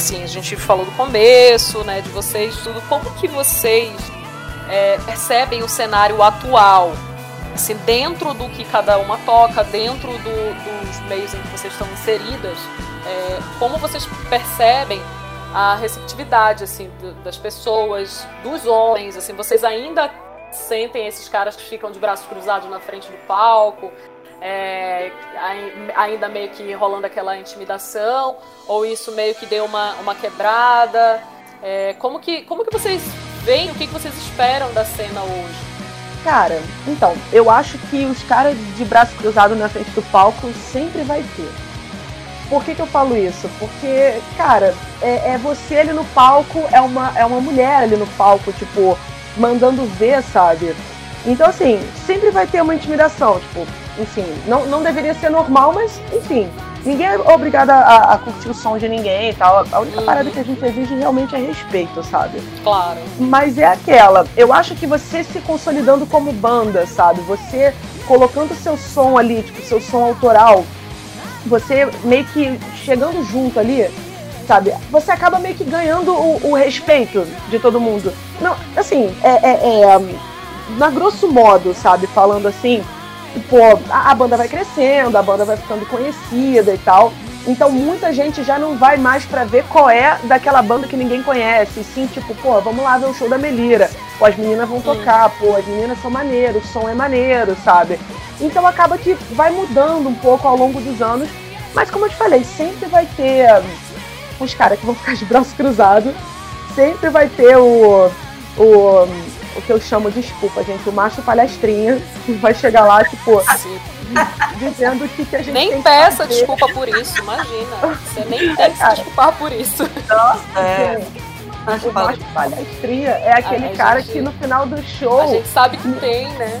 assim, a gente falou do começo, né, de vocês, tudo. Como que vocês é, percebem o cenário atual? Assim, dentro do que cada uma toca, dentro do, dos meios em que vocês estão inseridas, é, como vocês percebem a receptividade, assim, das pessoas, dos homens, assim, vocês ainda sentem esses caras que ficam de braços cruzados na frente do palco? é, ainda meio que rolando aquela intimidação, ou isso meio que deu uma, uma quebrada? É, como, que, como que vocês veem, o que, que vocês esperam da cena hoje? Cara, então, eu acho que os caras de braço cruzado na frente do palco sempre vai ter. Por que, que eu falo isso? Porque, cara, é, é, você ali no palco, é uma, é uma mulher ali no palco, tipo, mandando ver, sabe? Então, assim, sempre vai ter uma intimidação, tipo, enfim, não, não deveria ser normal, mas, enfim, ninguém é obrigado a, a curtir o som de ninguém e tal. A única uhum. parada que a gente exige realmente é respeito, sabe? Claro. Mas é aquela, eu acho que você se consolidando como banda, sabe? Você colocando seu som ali, tipo, seu som autoral, você meio que chegando junto ali, sabe? Você acaba meio que ganhando o, o respeito de todo mundo. Não, assim, é, é, é na grosso modo, sabe? Falando assim, pô, a, a banda vai crescendo, a banda vai ficando conhecida e tal. Então muita gente já não vai mais para ver qual é daquela banda que ninguém conhece. E sim, tipo, pô, vamos lá ver o show da Melira. Pô, as meninas vão tocar, pô, as meninas são maneiras, o som é maneiro, sabe? Então acaba que vai mudando um pouco ao longo dos anos. Mas como eu te falei, sempre vai ter os caras que vão ficar de braço cruzado. Sempre vai ter o, o o que eu chamo, desculpa, gente, o macho palestrinha, que vai chegar lá, tipo, dizendo o que, que a gente Nem tem peça que fazer. desculpa por isso, imagina. Você nem tem que se desculpar por isso. Nossa, é. O macho palestrinha é aquele A- a cara gente- que no final do show A gente sabe que tem, né?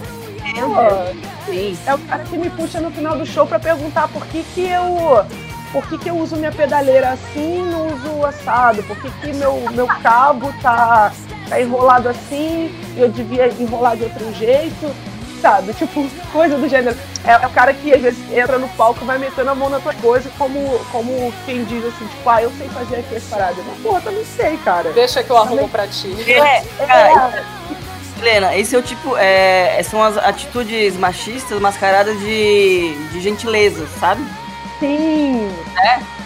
pô, é o cara que me puxa no final do show pra perguntar por que que eu por que, que eu uso minha pedaleira assim e não uso assado? Por que, que meu, meu cabo tá, tá enrolado assim e eu devia enrolar de outro jeito? Sabe? Tipo, coisa do gênero. É, é o cara que às vezes entra no palco e vai metendo a mão na tua coisa como, como quem diz assim, tipo, ah, eu sei fazer aqui as paradas. Mas, porra, também sei, cara. Deixa que eu arrumo pra ti. É, cara, É, Helena, esse é o tipo. É, são as atitudes machistas mascaradas de, de gentileza, sabe? sim,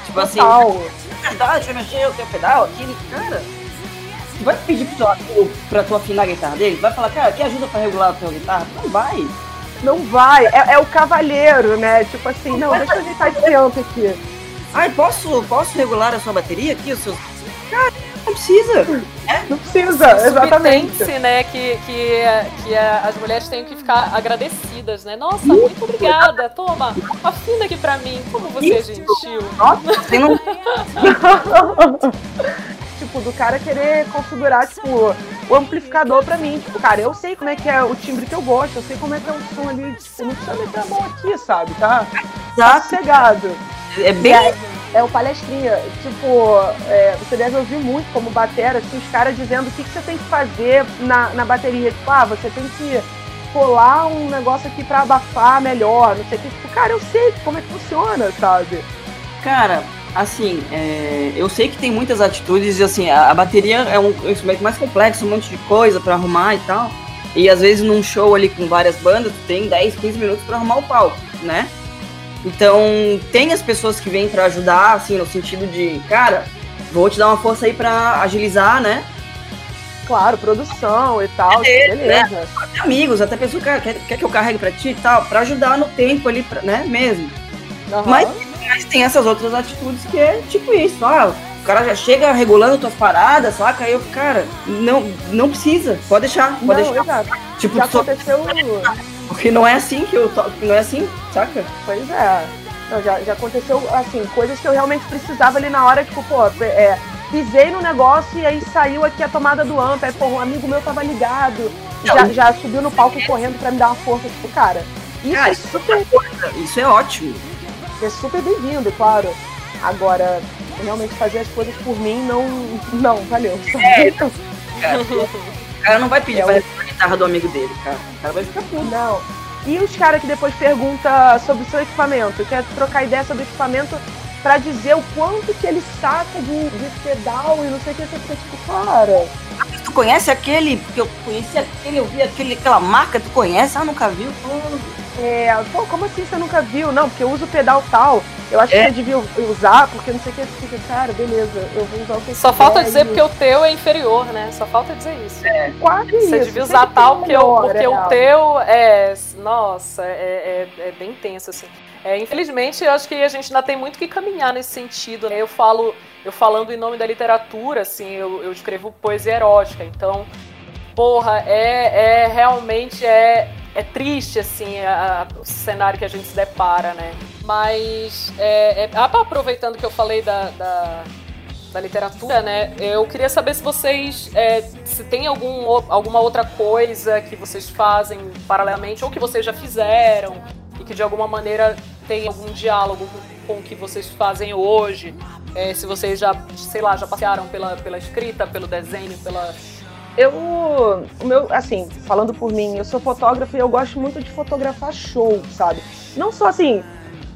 Tipo assim, total. verdade, vai mexer o teu pedal aqui, cara. Vai pedir pro teu amigo pra tu afinar a guitarra dele? Vai falar, cara, quer ajuda pra regular a tua guitarra? Não vai. Não vai. É, é o cavalheiro, né? Tipo assim, não, deixa eu ajeitar esse amp aqui. Ai, posso, posso regular a sua bateria aqui? Os seus. Cara, não precisa. Não precisa, exatamente. Né, que, que, que as mulheres têm que ficar agradecidas, né? Nossa, muito obrigada. Toma, afina aqui pra mim. Como você é gentil. Você não *laughs* *laughs* tipo, do cara querer configurar, tipo, o amplificador pra mim. Tipo, cara, eu sei como é que é o timbre que eu gosto, eu sei como é que é o som ali. Tipo, não precisa meter a mão aqui, sabe? Tá? Tá sossegado. É bem. Aí, é o palestrinha. Tipo, é, você deve ouvir muito como batera, assim, os caras dizendo o que, que você tem que fazer na, na bateria. Tipo, ah, você tem que colar um negócio aqui pra abafar melhor, não sei o que. Tipo, cara, eu sei como é que funciona, sabe? Cara, assim, é, eu sei que tem muitas atitudes, e assim, a, a bateria é um instrumento mais complexo, um monte de coisa pra arrumar e tal. E às vezes num show ali com várias bandas, tu tem 10, 15 minutos pra arrumar o palco, né? Então, tem as pessoas que vêm pra ajudar, assim, no sentido de, cara, vou te dar uma força aí pra agilizar, né? Claro, produção e tal, Beleza, beleza. Até amigos, até pessoa, cara, quer, quer que eu carregue pra ti e tal, pra ajudar no tempo ali, pra- né, mesmo. Aham. Mas, mas tem essas outras atitudes que é tipo isso, ó. O cara já chega regulando tuas paradas, saca? Aí eu, cara, não, não precisa, pode deixar, pode Não, deixar. exato. Tipo, Já só- aconteceu. *laughs* porque não é assim que eu toco, não é assim, saca? Pois é. Não, já, já aconteceu, assim, coisas que eu realmente precisava ali na hora, tipo, pô, é, pisei no negócio e aí saiu aqui a tomada do amp, aí, pô, um amigo meu tava ligado, já, já subiu no palco correndo pra me dar uma força, tipo, cara, isso Cara, é super, Isso é ótimo. É super bem-vindo, claro. Agora, realmente fazer as coisas por mim, não, não, valeu. É. Cara, *laughs* o cara não vai pedir É pra o- a guitarra do amigo dele, cara. O cara vai ficar puto. Não. E os caras que depois perguntam sobre o seu equipamento, quer trocar ideia sobre o equipamento pra dizer o quanto que ele saca de, de pedal e não sei o que, você fica tipo, cara, Tu conhece aquele? Porque eu conheci aquele, eu vi aquele, aquela marca, tu conhece? Ah, nunca viu? Pô, é, pô, como assim você nunca viu? Não, porque eu uso o pedal tal. Eu acho É. que você devia usar, porque não sei o que, você fica, cara, beleza, eu vou usar o que eu Só falta quiser dizer e porque o teu é inferior, né? Só falta dizer isso. quase Você isso. devia sempre usar tal, porque, o, melhor, porque é. o teu é. Nossa, é, é, é bem tenso, assim. É, infelizmente, eu acho que a gente ainda tem muito que caminhar nesse sentido. né? Eu falo, eu falando em nome da literatura, assim, eu, eu escrevo poesia erótica, então, porra, é, é realmente é, é triste, assim, a- a- o cenário que a gente se depara, né? Mas, é, é, ah, aproveitando que eu falei da- da, da literatura, né? Eu queria saber se vocês é, se tem algum, alguma outra coisa que vocês fazem paralelamente ou que vocês já fizeram e que de alguma maneira tem algum diálogo com, com o que vocês fazem hoje. É, se vocês já, sei lá, já passearam pela, pela escrita, pelo desenho, pela. Eu, o meu, assim, falando por mim, eu sou fotógrafa e eu gosto muito de fotografar show, sabe? Não só assim,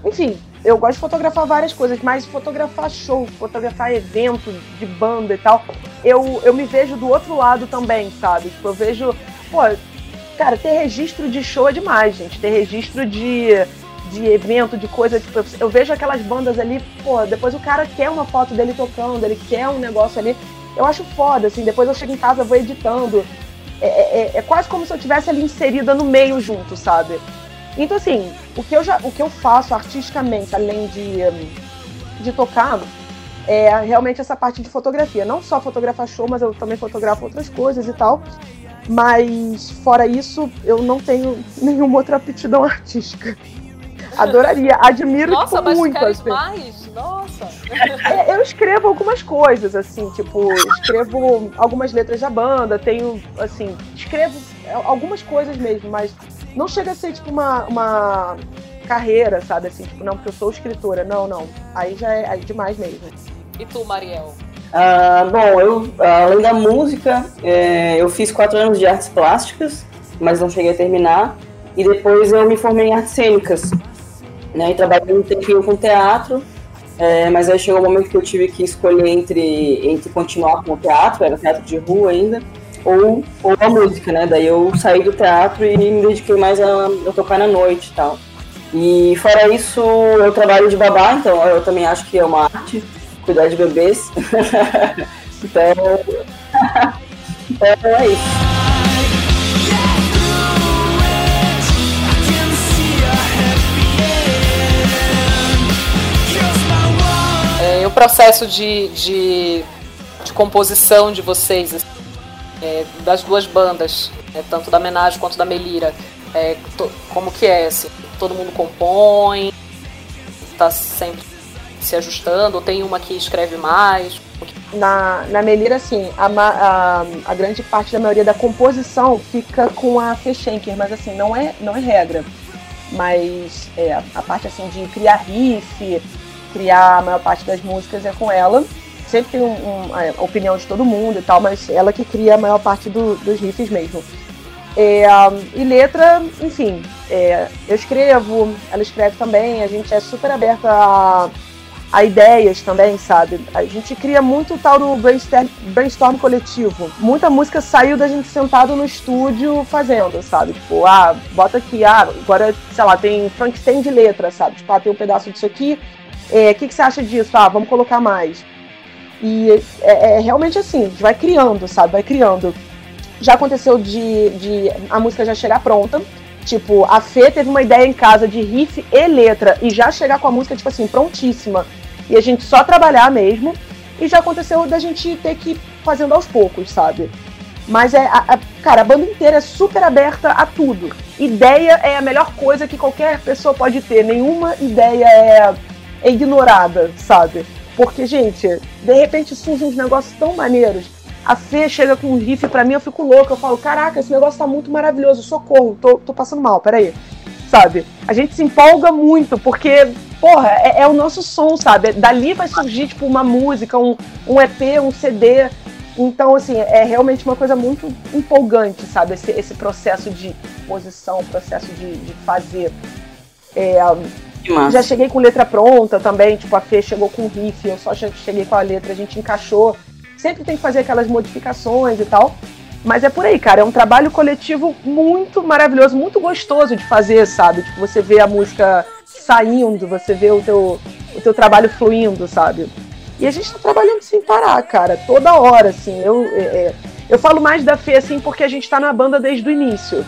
enfim, eu gosto de fotografar várias coisas, mas fotografar show, fotografar evento de banda e tal, eu, eu me vejo do outro lado também, sabe? Tipo, eu vejo, pô, cara, ter registro de show é demais, gente. Ter registro de, de evento, de coisa, tipo, eu vejo aquelas bandas ali, pô, depois o cara quer uma foto dele tocando, ele quer um negócio ali. Eu acho foda, assim, depois eu chego em casa, vou editando. É, é- é quase como se eu tivesse ali inserida no meio junto, sabe? Então, assim, o que eu, já, o que eu faço artisticamente, além de, hum, de tocar, é realmente essa parte de fotografia. Não só fotografar show, mas eu também fotografo outras coisas e tal. Mas, fora isso, eu não tenho *laughs* nenhuma outra aptidão artística. Adoraria, admiro Nossa, tipo, mas muito. queres Assim. mais? Nossa. É, eu escrevo algumas coisas, assim, tipo, escrevo algumas letras da banda, tenho, assim, escrevo algumas coisas mesmo, mas não chega a ser, tipo, uma, uma carreira, sabe, assim, tipo, não, porque eu sou escritora, não, não. Aí já é, aí é demais mesmo. E tu, Mariel? Ah, bom, eu, além da música, é, eu fiz quatro anos de artes plásticas, mas não cheguei a terminar. E depois eu me formei em artes cênicas. Né, e trabalhei um tempinho com teatro, é, mas aí chegou o um momento que eu tive que escolher entre, entre continuar com o teatro, era teatro de rua ainda, ou, ou a música, né? Daí eu saí do teatro e me dediquei mais a, a tocar na noite e tal. E fora isso, eu trabalho de babá, então eu também acho que é uma arte cuidar de bebês. *laughs* então, *laughs* então é isso. Processo de, de, de, composição de vocês, assim, é, das duas bandas, é, tanto da Menage quanto da Melira, é, to, como que é? Assim, todo mundo compõe, está sempre se ajustando, ou tem uma que escreve mais? Na, na Melira, assim, a, a, a, grande parte da maioria da composição fica com a Fechenker, mas assim, não é, não é regra. Mas é, a parte assim de criar riff, criar a maior parte das músicas é com ela. Sempre tem um, um, a opinião de todo mundo e tal, mas ela que cria a maior parte do, dos riffs mesmo. É, e letra, enfim, é, eu escrevo, ela escreve também, a gente é super aberta a, a ideias também, sabe? A gente cria muito o tal do brainstorm, brainstorm coletivo. Muita música saiu da gente sentado no estúdio fazendo, sabe? Tipo, ah, bota aqui, ah, agora, sei lá, tem Frankenstein de letra, sabe? Tipo, ah, tem um pedaço disso aqui, o é, que, que você acha disso? Ah, vamos colocar mais. E é, é, realmente assim, a gente vai criando, sabe? Vai criando. Já aconteceu de, de a música já chegar pronta. Tipo, a Fê teve uma ideia em casa de riff e letra e já chegar com a música, tipo assim, prontíssima. E a gente só trabalhar mesmo. E já aconteceu da gente ter que ir fazendo aos poucos, sabe? Mas é, a, a, cara, a banda inteira é super aberta a tudo. Ideia é a melhor coisa que qualquer pessoa pode ter. Nenhuma ideia é, é ignorada, sabe? Porque, gente, de repente surgem uns negócios tão maneiros a Fê chega com um riff pra mim, eu fico louca. Eu falo, caraca, esse negócio tá muito maravilhoso, socorro, tô, tô passando mal, peraí. Sabe? A gente se empolga muito, porque, porra, é, é o nosso som, sabe? Dali vai surgir, tipo, uma música, um, um EP, um CD. Então, assim, é realmente uma coisa muito empolgante, sabe? Esse, esse processo de posição, processo de, de fazer. É, já cheguei com letra pronta também, tipo, a Fê chegou com riff, eu só cheguei com a letra, a gente encaixou sempre tem que fazer aquelas modificações e tal. Mas é por aí, cara. É um trabalho coletivo muito maravilhoso, muito gostoso de fazer, sabe? Tipo, você vê a música saindo, você vê o teu, o teu trabalho fluindo, sabe? E a gente tá trabalhando sem parar, cara, toda hora, assim. Eu, é, é eu falo mais da Fê, assim, porque a gente tá na banda desde o início.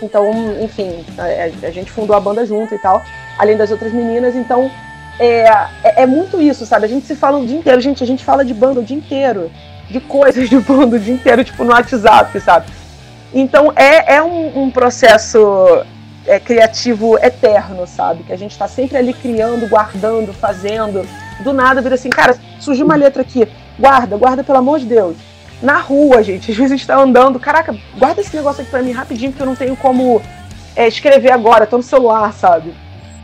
Então, enfim, a, a gente fundou a banda junto e tal, além das outras meninas, então é, é, é, muito isso, sabe? A gente se fala o dia inteiro, gente, a gente fala de banda o dia inteiro, de coisas de banda o dia inteiro, tipo no WhatsApp, sabe? Então é, é um, um processo é, criativo eterno, sabe? Que a gente tá sempre ali criando, guardando, fazendo. Do nada vira assim, cara, surgiu uma letra aqui, guarda, guarda pelo amor de Deus. Na rua, gente, *laughs* às vezes a gente tá andando, caraca, guarda esse negócio aqui pra mim rapidinho, porque eu não tenho como é, escrever agora, tô no celular, sabe?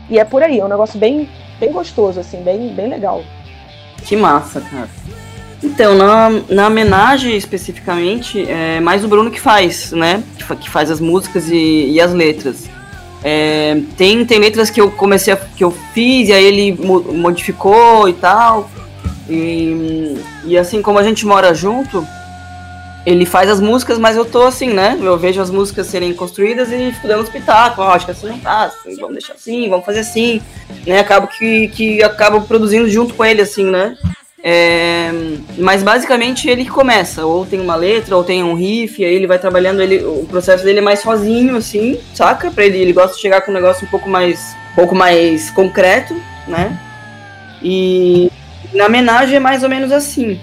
E é por aí, é um negócio bem, bem gostoso, assim, bem, bem legal. Que massa, cara. Então, na, na homenagem especificamente, é mais o Bruno que faz, né? Que faz as músicas e, e as letras. É, tem, tem letras que eu comecei a, que eu fiz e aí ele modificou e tal. E, e assim como a gente mora junto, ele faz as músicas, mas eu tô assim, né? Eu vejo as músicas serem construídas e fico dando espetáculo. Oh, acho que assim não tá, assim, vamos deixar assim, vamos fazer assim. Né? Acabo que, que acabo produzindo junto com ele, assim, né? É, mas basicamente ele que começa, ou tem uma letra, ou tem um riff, aí ele vai trabalhando, ele, o processo dele é mais sozinho, assim, saca? Pra ele, ele gosta de chegar com um negócio um pouco mais, um pouco mais concreto, né? E na homenagem é mais ou menos assim.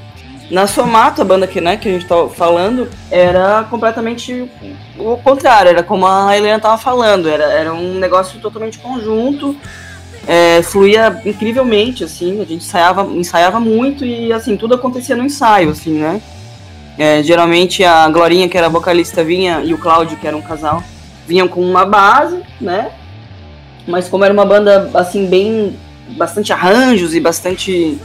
Na Somato, a banda que, né, que a gente tá falando, era completamente o contrário, era como a Helena tava falando, era, era um negócio totalmente conjunto, é, fluía incrivelmente, assim, a gente ensaiava, ensaiava muito e, assim, tudo acontecia no ensaio, assim, né? É, geralmente a Glorinha, que era vocalista, vinha, e o Cláudio, que era um casal, vinham com uma base, né? Mas como era uma banda, assim, bem... bastante arranjos e bastante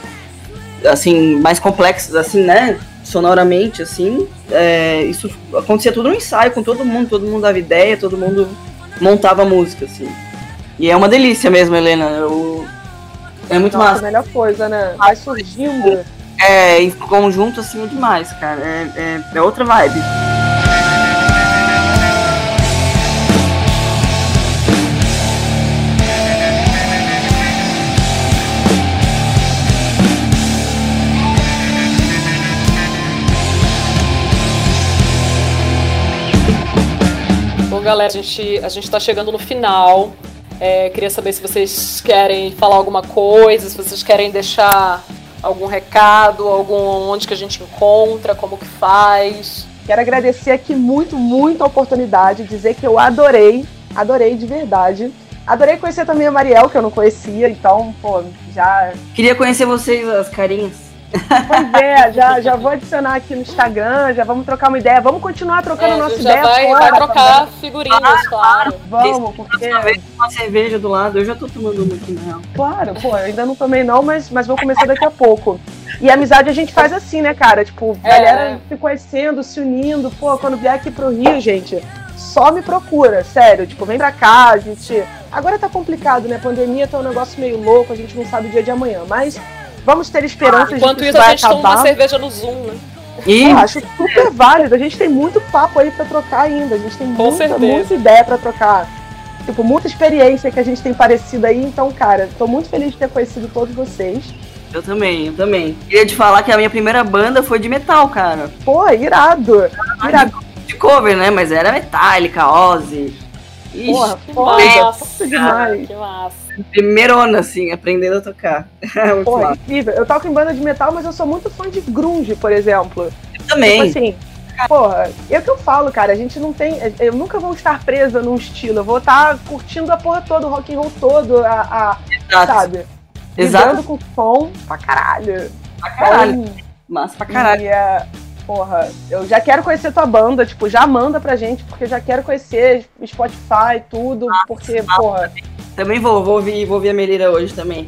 assim, mais complexas, assim, né? Sonoramente, assim. É, isso acontecia tudo no ensaio com todo mundo, todo mundo dava ideia, todo mundo montava música, assim. E é uma delícia mesmo, Helena. Eu... É muito Nossa, massa. a melhor coisa, né? Vai surgindo. É, em conjunto, assim, é demais, cara. É, é, é outra vibe. Galera, a gente, a gente tá chegando no final. É, queria saber se vocês querem falar alguma coisa, se vocês querem deixar algum recado, algum onde que a gente encontra, como que faz. Quero agradecer aqui muito, muito a oportunidade, dizer que eu adorei, adorei de verdade. Adorei conhecer também a Mariel, que eu não conhecia, então, pô, já. Queria conhecer vocês, as carinhas. Pois é, já, já vou adicionar aqui no Instagram, já vamos trocar uma ideia. Vamos continuar trocando é, nossa ideia. Vai, fora, vai trocar figurinhas, claro. claro. Vamos, porque. Uma cerveja do lado, eu já tô tomando uma aqui na real. Claro, pô, eu ainda não tomei não, mas, mas vou começar daqui a pouco. E a amizade a gente faz assim, né, cara? Tipo, é. galera se conhecendo, se unindo. Pô, quando vier aqui pro Rio, gente, só me procura, sério. Tipo, vem pra cá, a gente. Agora tá complicado, né? Pandemia tá um negócio meio louco, a gente não sabe o dia de amanhã. Mas Vamos ter esperança ah, enquanto de que isso, isso a gente acabar. toma uma cerveja no Zoom, né? E... Eu acho super válido. A gente tem muito papo aí para trocar ainda. A gente tem Com muita, certeza. muita ideia para trocar. Tipo, muita experiência que a gente tem parecido aí. Então, cara, tô muito feliz de ter conhecido todos vocês. Eu também, eu também. Queria te falar que a minha primeira banda foi de metal, cara. Pô, irado. irado. De cover, né? Mas era Metallica, Ozzy. Ixi, Porra, foda, massa, demais. Que massa primeirona, assim, aprendendo a tocar. *laughs* Pô, é incrível. Eu toco em banda de metal, mas eu sou muito fã de grunge, por exemplo. Eu também. Tipo assim, porra, é o que eu falo, cara, a gente não tem. Eu nunca vou estar presa num estilo. Eu vou estar curtindo a porra toda, o rock and roll todo, a. a Exato. sabe? Exato. com som pra caralho. Pra caralho. Então, Massa pra caralho. E, uh, porra, eu já quero conhecer tua banda, tipo, já manda pra gente, porque eu já quero conhecer Spotify, tudo, ah, porque, porra. Também vou, vou ouvir, vou ouvir a Melira hoje também.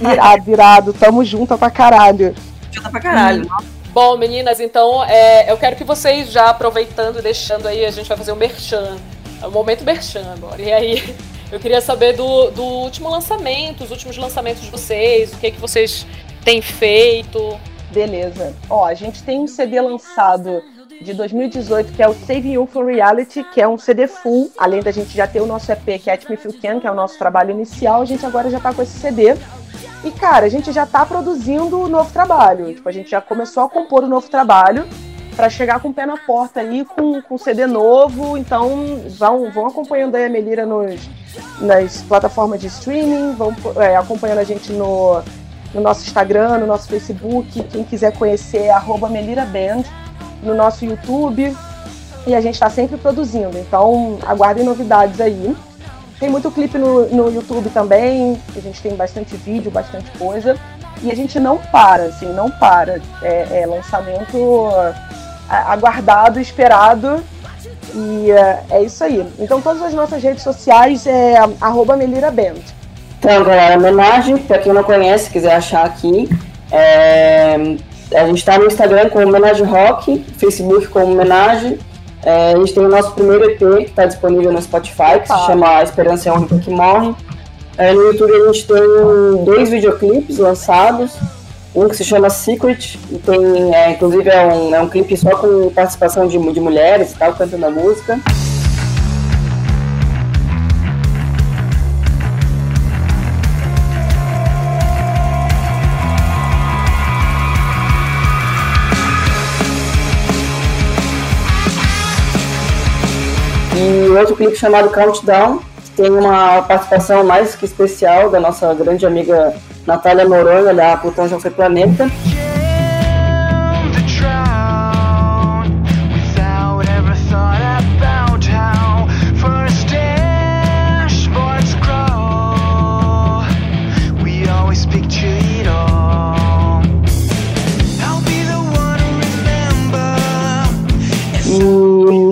Irado, irado, tamo junto pra caralho. Junta pra caralho. Hum. Bom, meninas, então é, eu quero que vocês já aproveitando e deixando aí, a gente vai fazer o um merchan. É o momento merchan agora. E aí, *laughs* eu queria saber do, do último lançamento, os últimos lançamentos de vocês, o que, é que vocês têm feito. Beleza. Ó, a gente tem um CD lançado de 2018, que é o Saving You for Reality, que é um CD full. Além da gente já ter o nosso EP Cat Me Feel Can, que é o nosso trabalho inicial, a gente agora já tá com esse CD. E, cara, a gente já tá produzindo o novo trabalho. Tipo, a gente já começou a compor o novo trabalho para chegar com o pé na porta aí com, com CD novo. Então, vão, vão acompanhando aí a Melira nos, nas plataformas de streaming, vão é, acompanhando a gente no, no nosso Instagram, no nosso Facebook. Quem quiser conhecer, é MeliraBand no nosso YouTube e a gente está sempre produzindo. Então aguardem novidades aí. Tem muito clipe no, no YouTube também, a gente tem bastante vídeo, bastante coisa. E a gente não para, assim, não para. É, é lançamento aguardado, esperado. E é, é, isso aí. Então todas as nossas redes sociais é arroba meliraband. Então, galera, homenagem, para quem não conhece, quiser achar aqui, é, a gente está no Instagram com Homenagem Rock, Facebook com Homenagem. É, a gente tem o nosso primeiro EP que está disponível no Spotify, que ah. se chama A Esperança é a Única que Morre. É, no YouTube a gente tem dois videoclipes lançados. Um que se chama Secret, e tem, é, inclusive é um, é um clipe só com participação de, de mulheres e tal, cantando a música. Outro clipe chamado Countdown, que tem uma participação mais que especial da nossa grande amiga Natália Noronha, da Plutão Já Foi Planeta.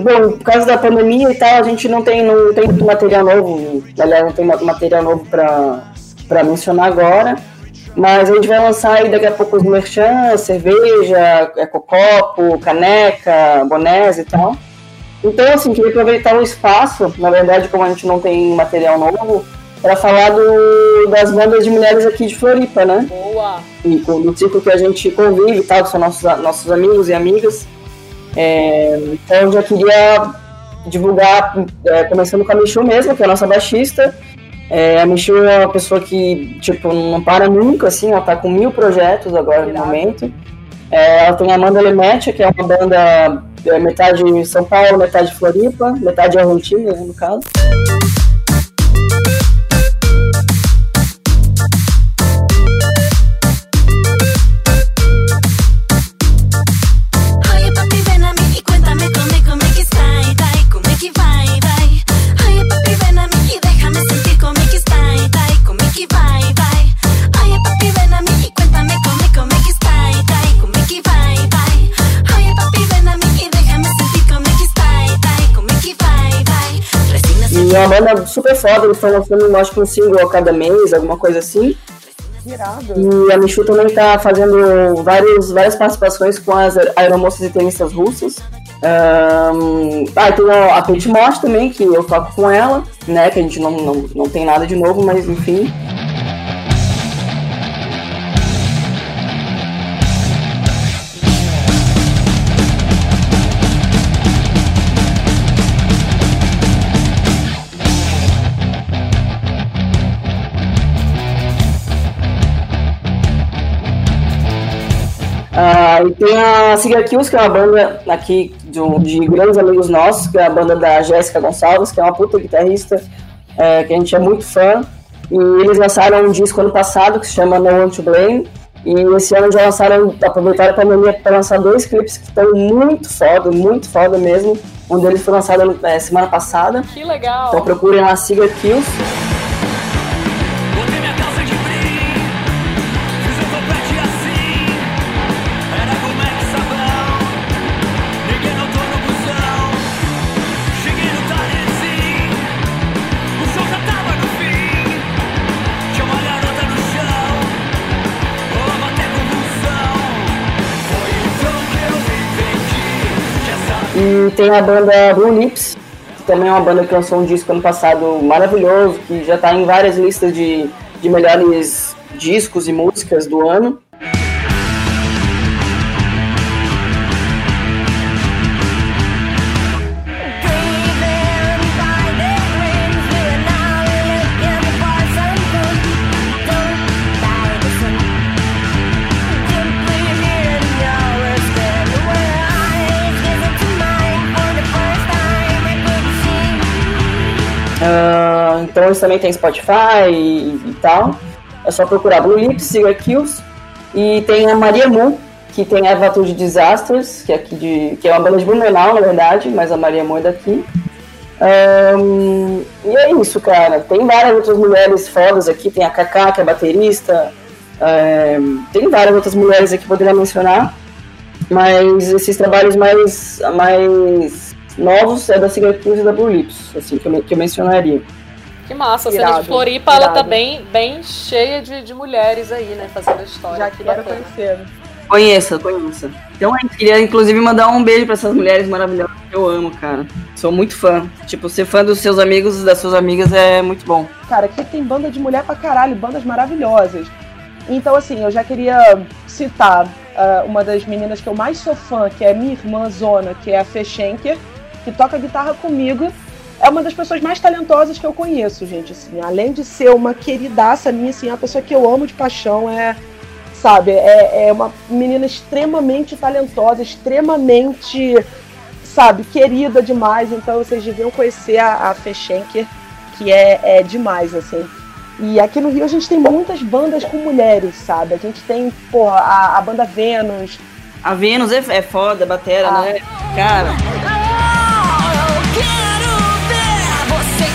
Por causa da pandemia e tal, a gente não tem, não tem muito material novo, aliás, não tem material novo para mencionar agora. Mas a gente vai lançar aí daqui a pouco os merchan, cerveja, ecocopo, caneca, bonés e tal. Então, assim, queria aproveitar o espaço, na verdade, como a gente não tem material novo, para falar do, das bandas de mulheres aqui de Floripa, né? Boa! E do ciclo que a gente convive e tal, que são nossos, nossos amigos e amigas. É, então, eu já queria divulgar, é, começando com a Michu mesmo, que é a nossa baixista, é, a Michu é uma pessoa que, tipo, não para nunca, assim, ela tá com mil projetos agora no momento. É, ela tem a Amanda Lemete, que é uma banda é, metade São Paulo, metade Floripa, metade Argentina, no caso. E é uma banda super foda, eles estão lançando, acho que um single a cada mês, alguma coisa assim. Irado. E a Michu também tá fazendo vários, várias participações com as aeromoças e tenistas russas. Um, ah, tem a, a Pete Moss também, que eu toco com ela, né? Que a gente não, não, não tem nada de novo, mas enfim. E tem a Siga Kills, que é uma banda aqui de, de, grandes amigos nossos, que é a banda da Jéssica Gonçalves, que é uma puta guitarrista, é, que a gente é muito fã. E eles lançaram um disco ano passado que se chama No One to Blame. E esse ano já lançaram, aproveitaram a pandemia para lançar dois clipes que estão muito foda, muito foda mesmo. Um deles foi lançado é, semana passada. Que legal! Então procurem lá Siga Kills. Tem a banda Blue Lips, que também é uma banda que lançou um disco ano passado maravilhoso, que já está em várias listas de, de melhores discos e músicas do ano. Então eles também têm Spotify e, e, tal. É só procurar Blue Lips, Cigar Kills. E tem a Maria Moon, que tem a Evature Disasters, que é, aqui de, que é uma banda de Blumenau, na verdade, mas a Maria Moon é daqui. Um, e é isso, cara. Tem várias outras mulheres fodas aqui. Tem a Kaká, que é baterista. Tem várias outras mulheres aqui que poderia mencionar. Mas esses trabalhos mais, mais novos é da Cigar Kills e da Blue Lips, assim, que eu, que eu mencionaria. Que massa, a cena de Floripa, irado. ela tá bem, bem cheia de, de mulheres aí, né, fazendo a história. Já que quero conhecer. Conheça, conheça. Então, eu queria inclusive mandar um beijo para essas mulheres maravilhosas que eu amo, cara. Sou muito fã. Tipo, ser fã dos seus amigos e das suas amigas é muito bom. Cara, aqui tem banda de mulher pra caralho, bandas maravilhosas. Então, assim, eu já queria citar uh, uma das meninas que eu mais sou fã, que é minha irmã Zona, que é a Fê Schenker que toca guitarra comigo, é uma das pessoas mais talentosas que eu conheço, gente. Assim, além de ser uma queridaça minha, assim, é uma pessoa que eu amo de paixão, é, sabe, é, é uma menina extremamente talentosa, extremamente, sabe, querida demais. Então vocês deviam conhecer a, a que é, é demais, assim. E aqui no Rio a gente tem muitas bandas com mulheres, sabe? A gente tem, porra, a, a banda Vênus. A Vênus é, é foda, batera, ah. né? Cara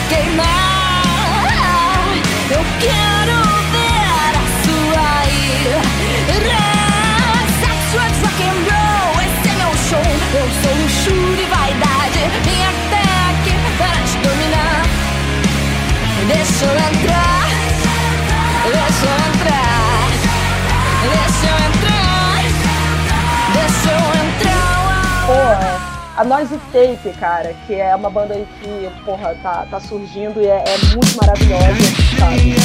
queimar. Eu quero ver a sua ira. Sex, drugs, rock and roll, esse é meu show. Eu sou luxo e vaidade. Vim até aqui para te dominar. Deixa eu entrar. A Noise Tape, cara, que é uma banda aí que, porra, tá, tá surgindo e é, é muito maravilhosa, sabe?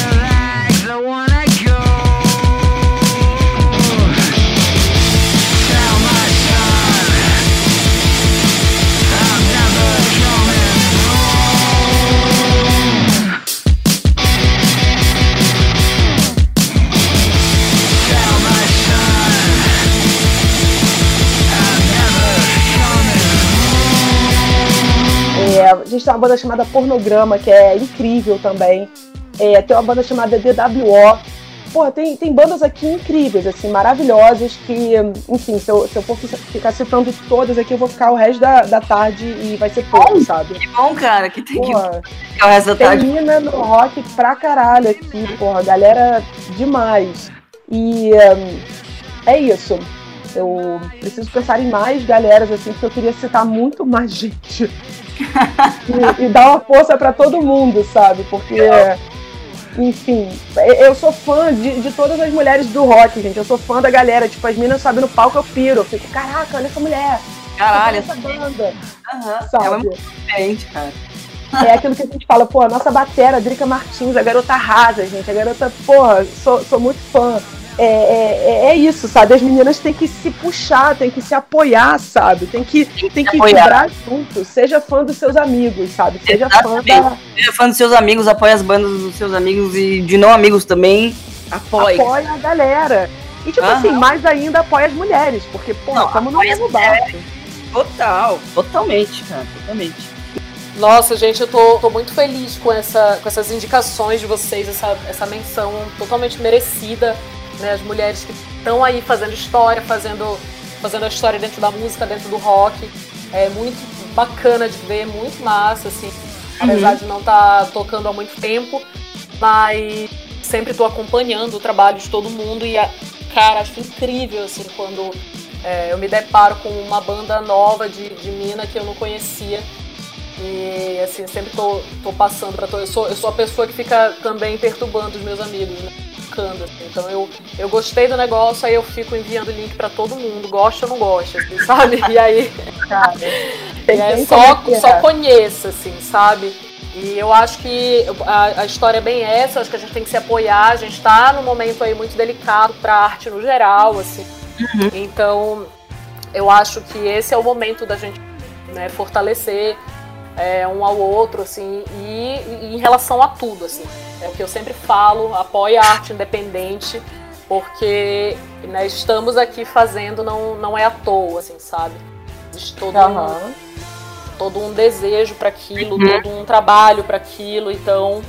A gente tem uma banda chamada Pornograma, que é incrível também. É, tem uma banda chamada DWO. Porra, tem, tem bandas aqui incríveis, assim, maravilhosas, que, enfim, se eu, se eu for ficar citando todas aqui, eu vou ficar o resto da, da tarde e vai ser pouco, sabe? Que bom, cara, que tem Porra, que ficar o resto da tarde. Termina no rock pra caralho aqui, porra, galera demais. E hum, é isso. Eu preciso pensar em mais galeras, assim, porque eu queria citar muito mais gente. E, e dar uma força pra todo mundo, sabe? Porque, enfim, eu sou fã de, de todas as mulheres do rock, gente. Eu sou fã da galera. Tipo, as minas sabem no palco, eu piro. Eu fico, caraca, olha essa mulher. Caralho, essa banda. Aham, Sabe? é muito diferente, cara. É aquilo que a gente fala, pô, a nossa batera, a Drica Martins, a garota arrasa, gente. A garota, porra, sou, sou muito fã. É, é, é isso, sabe? As meninas têm que se puxar, têm que se apoiar, sabe? Tem que, tem que apoiar. vibrar junto. Seja fã dos seus amigos, sabe? Seja fã da. Exatamente. Seja fã dos seus amigos, apoia as bandas dos seus amigos e de não amigos também. Apoie. Apoia a galera. E, tipo Aham. assim, mais ainda apoia as mulheres, porque, Não, como no mesmo barco. Total, totalmente, cara, totalmente. Nossa, gente, eu tô, tô muito feliz com, essa, com essas indicações de vocês, essa, essa menção totalmente merecida, né? As mulheres que estão aí fazendo história, fazendo, fazendo a história dentro da música, dentro do rock. É muito bacana de ver, muito massa, assim. Apesar de não estar tocando há muito tempo, mas sempre tô acompanhando o trabalho de todo mundo e, cara, acho incrível, assim, quando é, eu me deparo com uma banda nova de, de mina que eu não conhecia. E assim, sempre tô, tô passando pra todo. Eu sou, eu sou a pessoa que fica também perturbando os meus amigos, né? Assim. Então eu, eu gostei do negócio, aí eu fico enviando link pra todo mundo, gosta ou não gosta, assim, *laughs* sabe? E aí, Cara, e aí só, só conheça, assim, sabe? E eu acho que a, a história é bem essa, eu acho que a gente tem que se apoiar, a gente tá num momento aí muito delicado pra arte no geral, assim. Então, eu acho que esse é o momento da gente né, fortalecer é, um ao outro, assim, e, e em relação a tudo, assim. É o que eu sempre falo, apoie a arte independente, porque né, estamos aqui fazendo, não, não é à toa, assim, sabe? Existe todo, um, Aham. todo um desejo para aquilo, todo um trabalho para aquilo, então,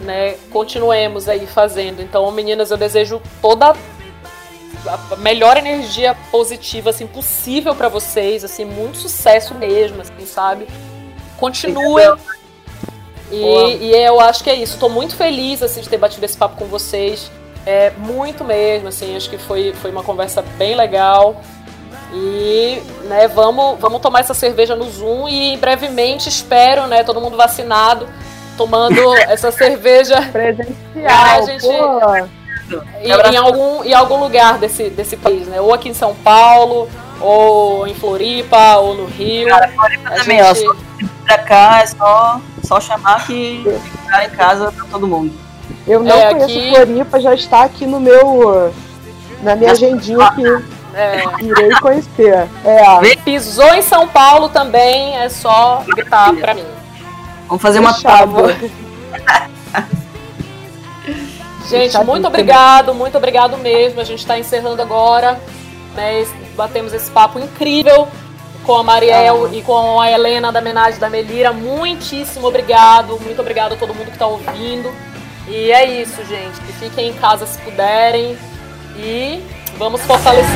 né, continuemos aí fazendo. Então, meninas, eu desejo toda a melhor energia positiva assim possível para vocês, assim, muito sucesso mesmo, assim, sabe? Continuem. Boa. E, e eu acho que é isso. Tô muito feliz assim de ter batido esse papo com vocês. É muito mesmo, assim, acho que foi, foi uma conversa bem legal. E, né, vamos, vamos tomar essa cerveja no Zoom e brevemente espero, né, todo mundo vacinado, tomando *laughs* essa cerveja Presencial, gente- em, em algum, em algum lugar desse, desse país, né? Ou aqui em São Paulo, ou em Floripa, ou no Rio. Cara, Floripa A também, ó. gente- Só vir pra cá é só, só chamar que ficar em casa pra todo mundo. Eu não É, conheço aqui- Floripa, já está aqui no meu. Na minha agendinha que É, irei conhecer. É, pisou em São Paulo também, é só gritar pra mim. Vamos fazer uma tábua. Gente, muito obrigado, muito obrigado mesmo. A gente está encerrando agora. Né, batemos esse papo incrível com a Mariel e com a Helena da Menagem da Melira. Muitíssimo obrigado. Muito obrigado a todo mundo que está ouvindo. E é isso, gente. Que fiquem em casa se puderem. E vamos fortalecer.